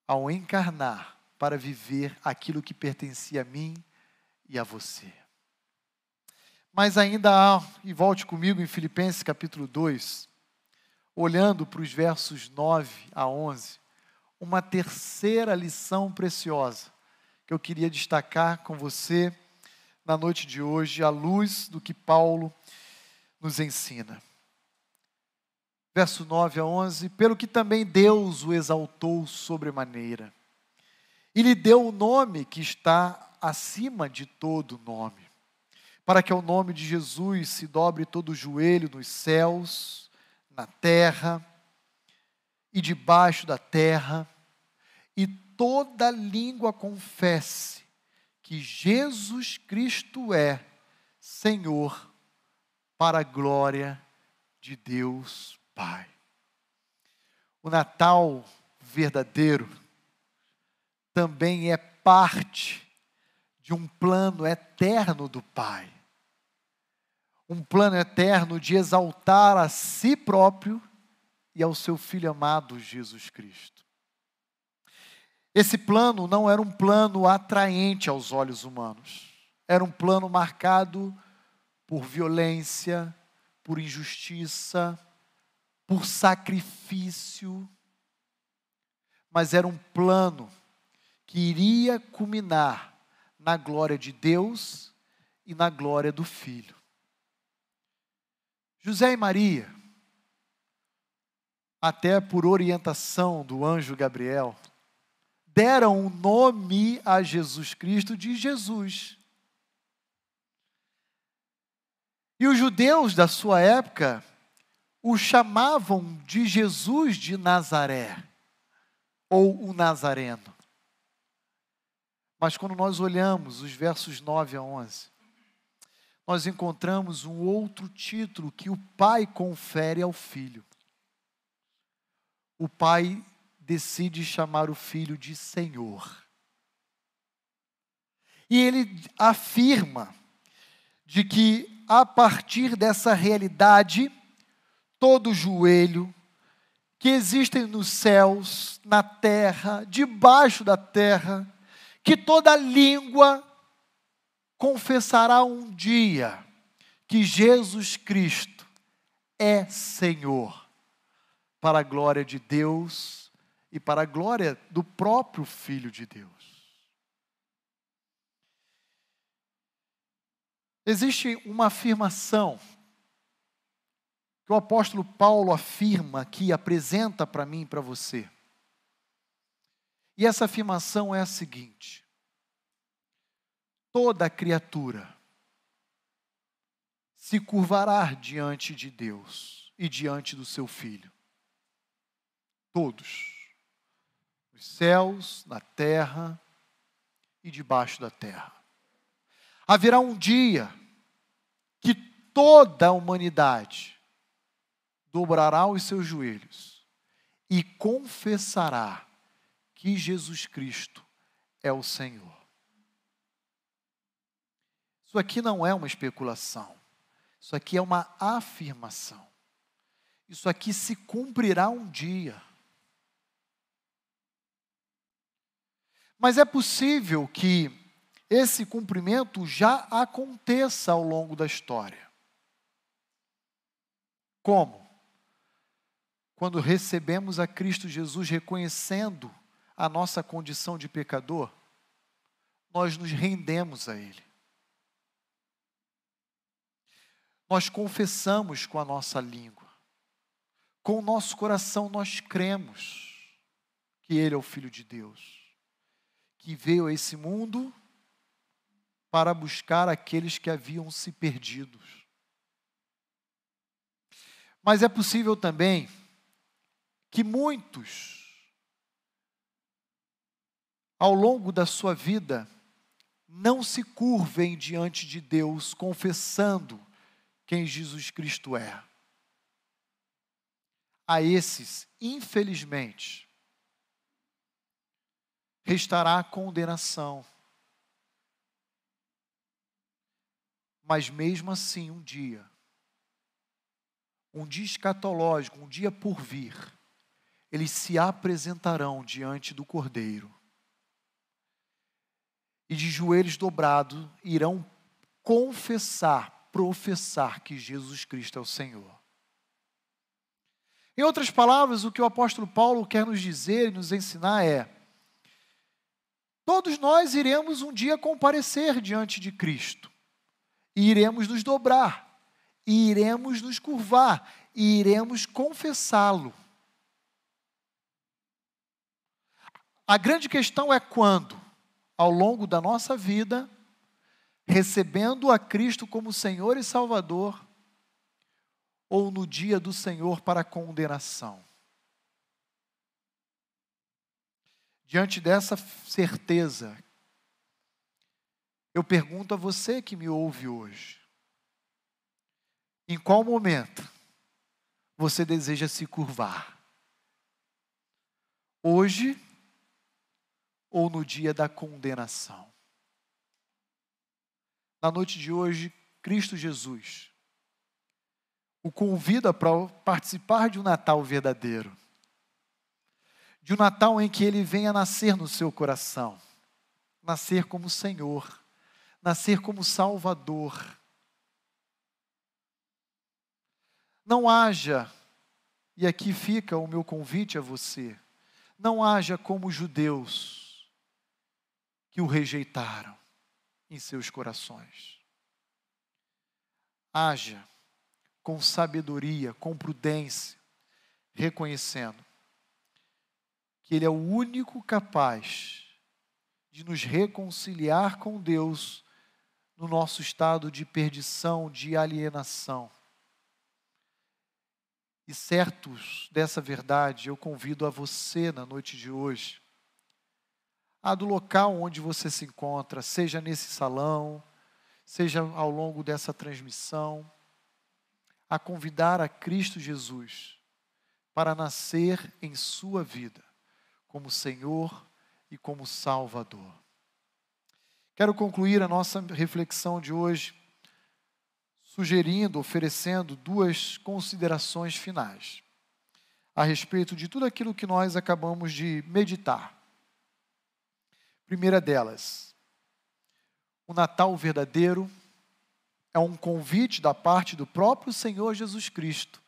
ao encarnar para viver aquilo que pertencia a mim e a você. Mas ainda há, e volte comigo em Filipenses capítulo 2, olhando para os versos 9 a 11, uma terceira lição preciosa que eu queria destacar com você na noite de hoje, à luz do que Paulo nos ensina. Verso 9 a 11: Pelo que também Deus o exaltou sobremaneira, e lhe deu o nome que está acima de todo nome, para que ao nome de Jesus se dobre todo o joelho nos céus, na terra e debaixo da terra, e toda língua confesse que Jesus Cristo é Senhor, para a glória de Deus Pai. O Natal verdadeiro também é parte de um plano eterno do Pai. Um plano eterno de exaltar a si próprio e ao seu Filho amado Jesus Cristo. Esse plano não era um plano atraente aos olhos humanos, era um plano marcado por violência, por injustiça, por sacrifício, mas era um plano que iria culminar na glória de Deus e na glória do Filho. José e Maria, até por orientação do anjo Gabriel, deram o nome a Jesus Cristo de Jesus. E os judeus da sua época o chamavam de Jesus de Nazaré, ou o Nazareno. Mas quando nós olhamos os versos 9 a 11, nós encontramos um outro título que o pai confere ao filho. O pai decide chamar o filho de Senhor. E ele afirma de que a partir dessa realidade, todo joelho que existem nos céus, na terra, debaixo da terra, que toda língua confessará um dia que Jesus Cristo é Senhor, para a glória de Deus e para a glória do próprio Filho de Deus. Existe uma afirmação que o apóstolo Paulo afirma aqui, apresenta para mim e para você. E essa afirmação é a seguinte: toda criatura se curvará diante de Deus e diante do seu Filho. Todos. Nos céus, na terra e debaixo da terra. Haverá um dia que toda a humanidade dobrará os seus joelhos e confessará que Jesus Cristo é o Senhor. Isso aqui não é uma especulação, isso aqui é uma afirmação. Isso aqui se cumprirá um dia. Mas é possível que esse cumprimento já aconteça ao longo da história. Como? Quando recebemos a Cristo Jesus reconhecendo a nossa condição de pecador, nós nos rendemos a Ele. Nós confessamos com a nossa língua, com o nosso coração nós cremos que Ele é o Filho de Deus, que veio a esse mundo para buscar aqueles que haviam se perdidos. Mas é possível também que muitos, ao longo da sua vida, não se curvem diante de Deus confessando quem Jesus Cristo é. a esses, infelizmente, restará condenação. Mas mesmo assim, um dia, um dia escatológico, um dia por vir, eles se apresentarão diante do Cordeiro. E de joelhos dobrados irão confessar, professar que Jesus Cristo é o Senhor. Em outras palavras, o que o apóstolo Paulo quer nos dizer e nos ensinar é: todos nós iremos um dia comparecer diante de Cristo, e iremos nos dobrar, e iremos nos curvar, e iremos confessá-lo. A grande questão é quando, ao longo da nossa vida, recebendo a Cristo como Senhor e Salvador, ou no dia do Senhor para condenação. Diante dessa certeza, eu pergunto a você que me ouve hoje: em qual momento você deseja se curvar? Hoje ou no dia da condenação? Na noite de hoje, Cristo Jesus o convida para participar de um Natal verdadeiro. De um Natal em que ele venha nascer no seu coração, nascer como Senhor, nascer como Salvador. Não haja, e aqui fica o meu convite a você, não haja como judeus que o rejeitaram em seus corações. Haja com sabedoria, com prudência, reconhecendo que Ele é o único capaz de nos reconciliar com Deus no nosso estado de perdição, de alienação. E certos dessa verdade, eu convido a você na noite de hoje, a do local onde você se encontra, seja nesse salão, seja ao longo dessa transmissão, a convidar a Cristo Jesus para nascer em sua vida como Senhor e como Salvador. Quero concluir a nossa reflexão de hoje sugerindo, oferecendo duas considerações finais a respeito de tudo aquilo que nós acabamos de meditar. Primeira delas, o Natal verdadeiro é um convite da parte do próprio Senhor Jesus Cristo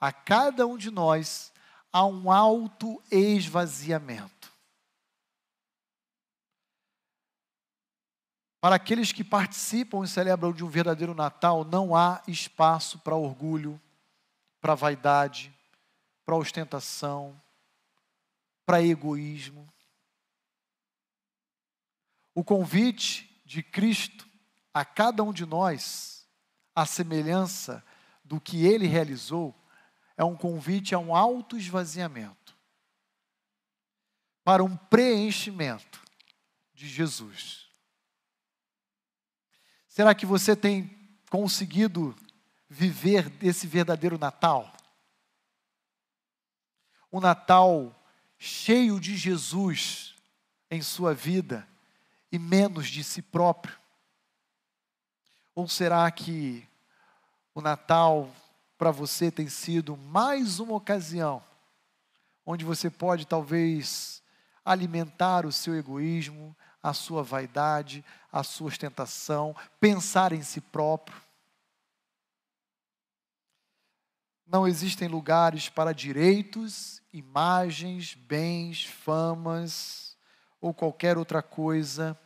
a cada um de nós a um alto esvaziamento. Para aqueles que participam e celebram de um verdadeiro Natal, não há espaço para orgulho, para vaidade, para ostentação, para egoísmo. O convite de Cristo a cada um de nós, a semelhança do que ele realizou, é um convite a um auto-esvaziamento, para um preenchimento de Jesus. Será que você tem conseguido viver desse verdadeiro Natal? Um Natal cheio de Jesus em sua vida e menos de si próprio? Ou será que o Natal para você tem sido mais uma ocasião onde você pode talvez alimentar o seu egoísmo, a sua vaidade, a sua ostentação, pensar em si próprio? Não existem lugares para direitos, imagens, bens, famas ou qualquer outra coisa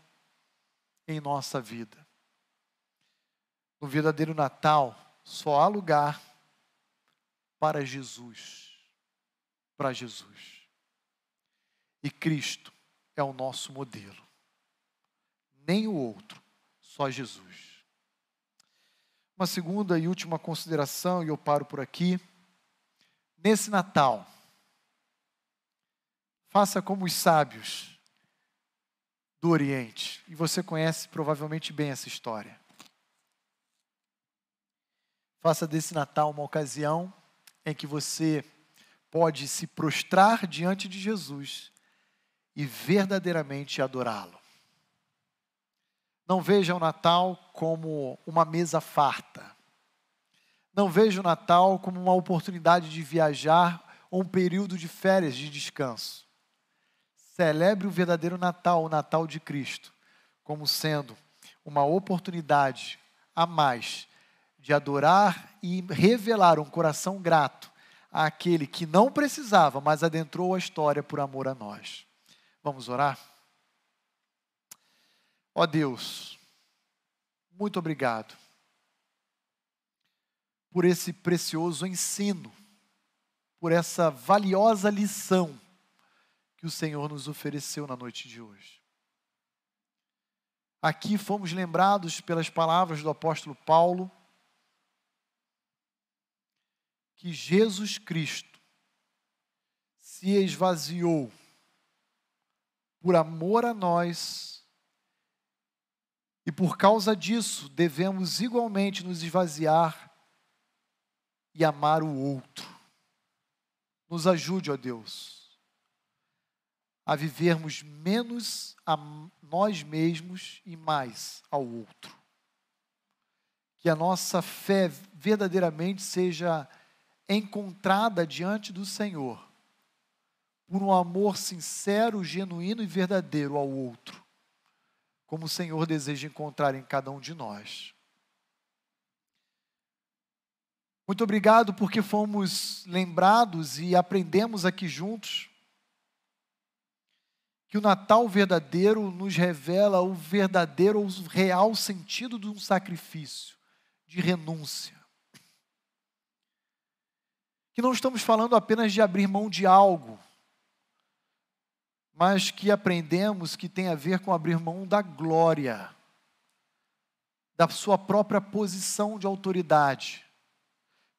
em nossa vida. No verdadeiro Natal, só há lugar para Jesus. Para Jesus. E Cristo é o nosso modelo. Nem o outro, só Jesus. Uma segunda e última consideração, e eu paro por aqui. Nesse Natal, faça como os sábios do Oriente, e você conhece provavelmente bem essa história. Faça desse Natal uma ocasião em que você pode se prostrar diante de Jesus e verdadeiramente adorá-lo. Não veja o Natal como uma mesa farta. Não veja o Natal como uma oportunidade de viajar ou um período de férias de descanso. Celebre o verdadeiro Natal, o Natal de Cristo, como sendo uma oportunidade a mais de adorar e revelar um coração grato àquele que não precisava, mas adentrou a história por amor a nós. Vamos orar? Ó Deus, muito obrigado por esse precioso ensino, por essa valiosa lição que o Senhor nos ofereceu na noite de hoje. Aqui fomos lembrados pelas palavras do apóstolo Paulo que Jesus Cristo se esvaziou por amor a nós, e por causa disso devemos igualmente nos esvaziar e amar o outro. Nos ajude, ó Deus, a vivermos menos a nós mesmos e mais ao outro. Que a nossa fé verdadeiramente seja encontrada diante do Senhor por um amor sincero, genuíno e verdadeiro ao outro, como o Senhor deseja encontrar em cada um de nós. Muito obrigado porque fomos lembrados e aprendemos aqui juntos que o Natal verdadeiro nos revela o verdadeiro, o real sentido de um sacrifício, de renúncia. Que não estamos falando apenas de abrir mão de algo, mas que aprendemos que tem a ver com abrir mão da glória, da sua própria posição de autoridade,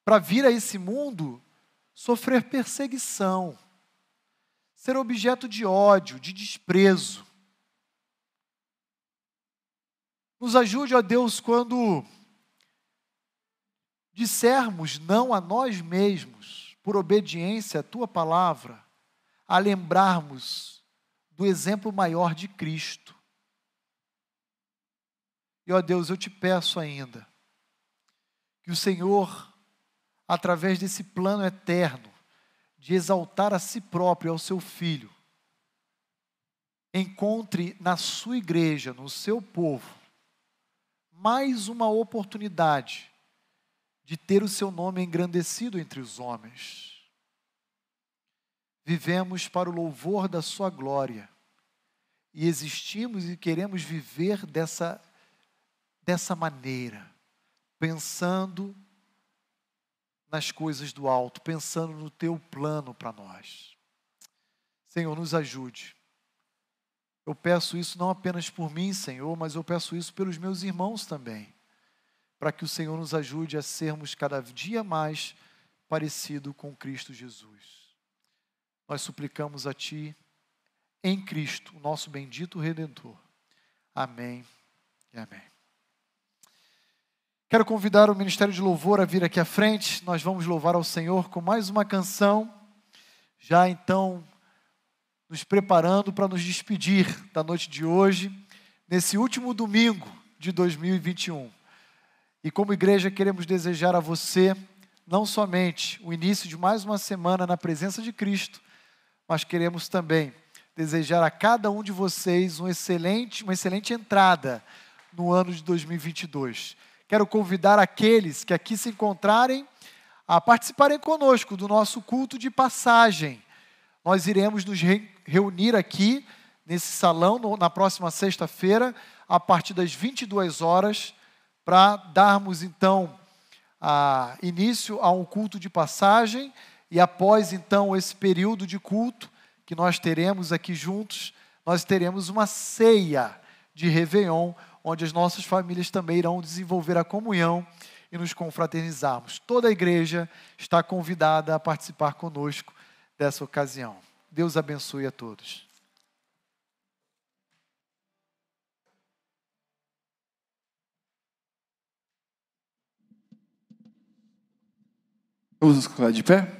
para vir a esse mundo sofrer perseguição, ser objeto de ódio, de desprezo. Nos ajude, ó Deus, quando dissermos não a nós mesmos, por obediência à tua palavra, a lembrarmos do exemplo maior de Cristo. E ó Deus, eu te peço ainda que o Senhor, através desse plano eterno de exaltar a si próprio, ao seu filho, encontre na sua igreja, no seu povo, mais uma oportunidade de ter o seu nome engrandecido entre os homens. Vivemos para o louvor da Sua glória. E existimos e queremos viver dessa, dessa maneira, pensando nas coisas do alto, pensando no Teu plano para nós. Senhor, nos ajude. Eu peço isso não apenas por mim, Senhor, mas eu peço isso pelos meus irmãos também, para que o Senhor nos ajude a sermos cada dia mais parecido com Cristo Jesus nós suplicamos a Ti, em Cristo, o nosso bendito Redentor. Amém e amém. Quero convidar o Ministério de Louvor a vir aqui à frente. Nós vamos louvar ao Senhor com mais uma canção. Já então, nos preparando para nos despedir da noite de hoje, nesse último domingo de 2021. E como igreja, queremos desejar a você não somente o início de mais uma semana na presença de Cristo, mas queremos também desejar a cada um de vocês um excelente, uma excelente entrada no ano de 2022. Quero convidar aqueles que aqui se encontrarem a participarem conosco do nosso culto de passagem. Nós iremos nos reunir aqui nesse salão no, na próxima sexta-feira, a partir das 22 horas, para darmos então a, início a um culto de passagem e após então esse período de culto que nós teremos aqui juntos, nós teremos uma ceia de Réveillon, onde as nossas famílias também irão desenvolver a comunhão e nos confraternizarmos. Toda a igreja está convidada a participar conosco dessa ocasião. Deus abençoe a todos. Vamos nos colocar de pé?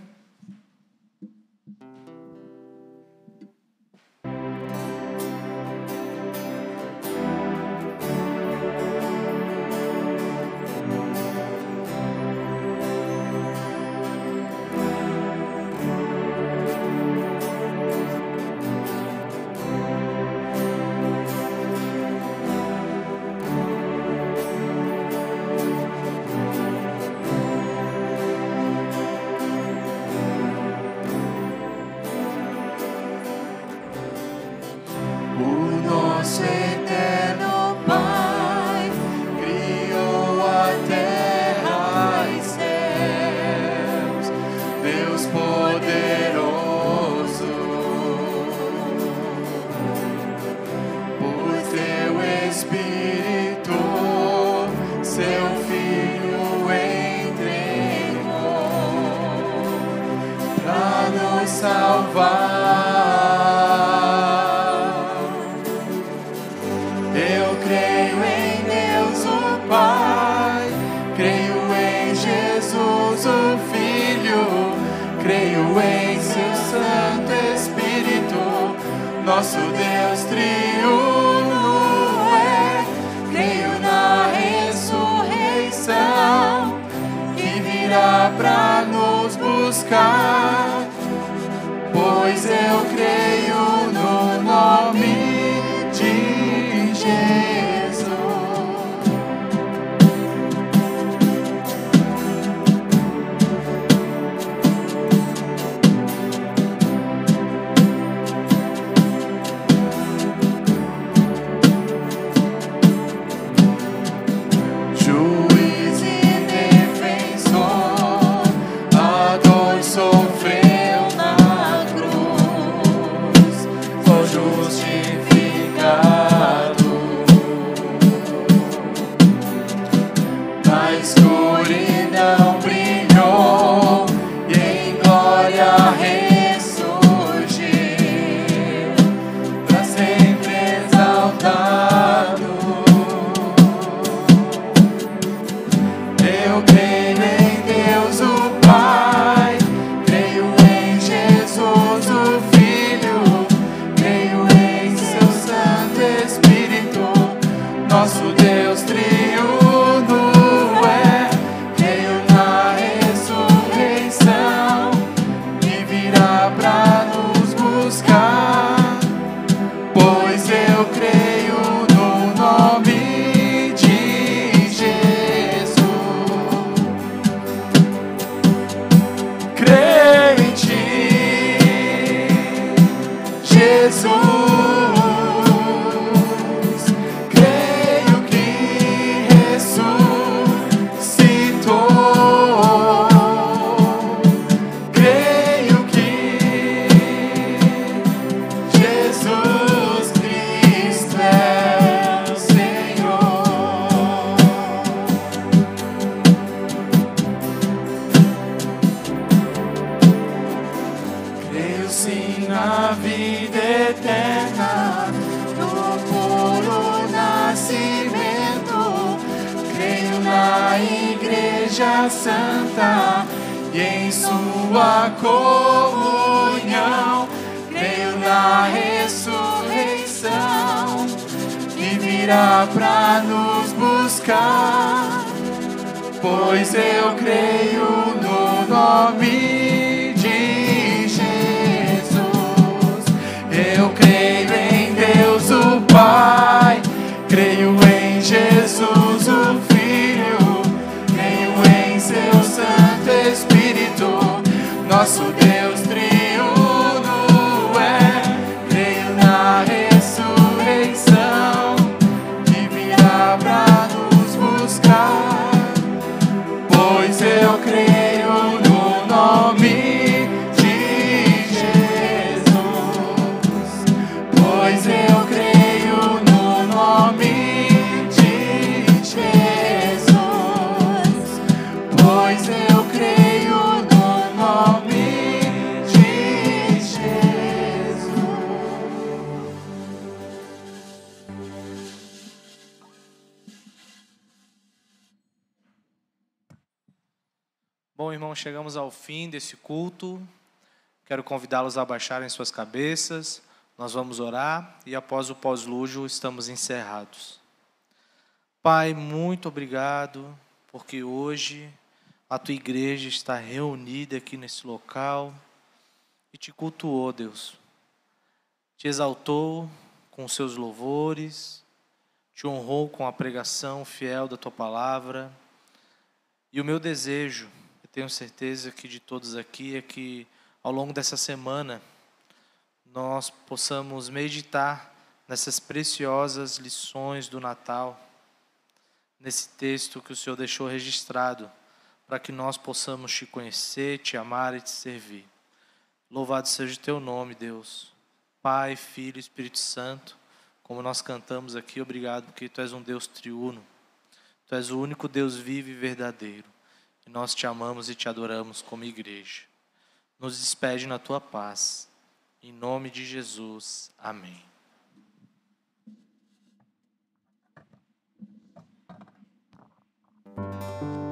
culto. Quero convidá-los a baixarem suas cabeças. Nós vamos orar e após o pós-lúgio estamos encerrados. Pai, muito obrigado porque hoje a tua igreja está reunida aqui nesse local e te cultuou, Deus. Te exaltou com seus louvores, te honrou com a pregação fiel da tua palavra. E o meu desejo eu tenho certeza que de todos aqui é que ao longo dessa semana nós possamos meditar nessas preciosas lições do Natal, nesse texto que o Senhor deixou registrado, para que nós possamos te conhecer, te amar e te servir. Louvado seja o teu nome, Deus. Pai, Filho, Espírito Santo, como nós cantamos aqui, obrigado porque tu és um Deus triuno. Tu és o único Deus vivo e verdadeiro. Nós te amamos e te adoramos como igreja. Nos despede na tua paz. Em nome de Jesus. Amém. Calmo,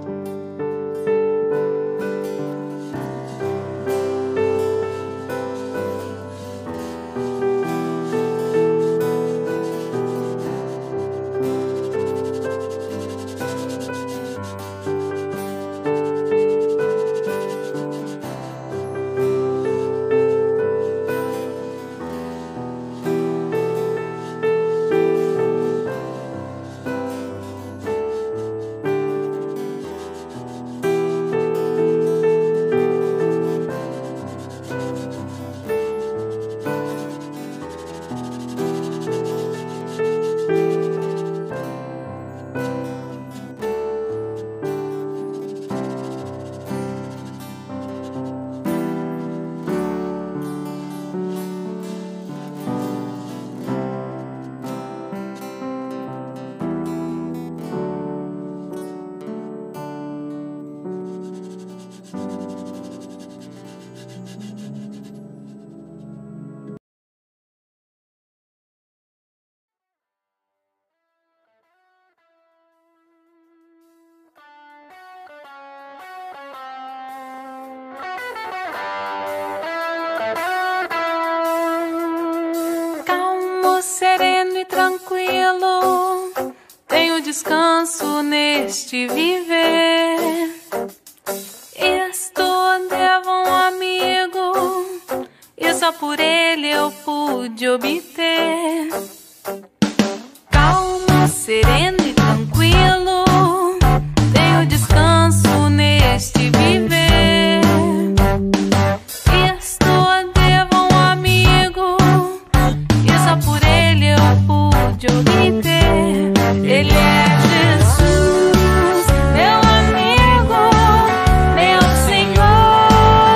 descanso neste viver. Estou devo um amigo, e só por ele eu pude obter.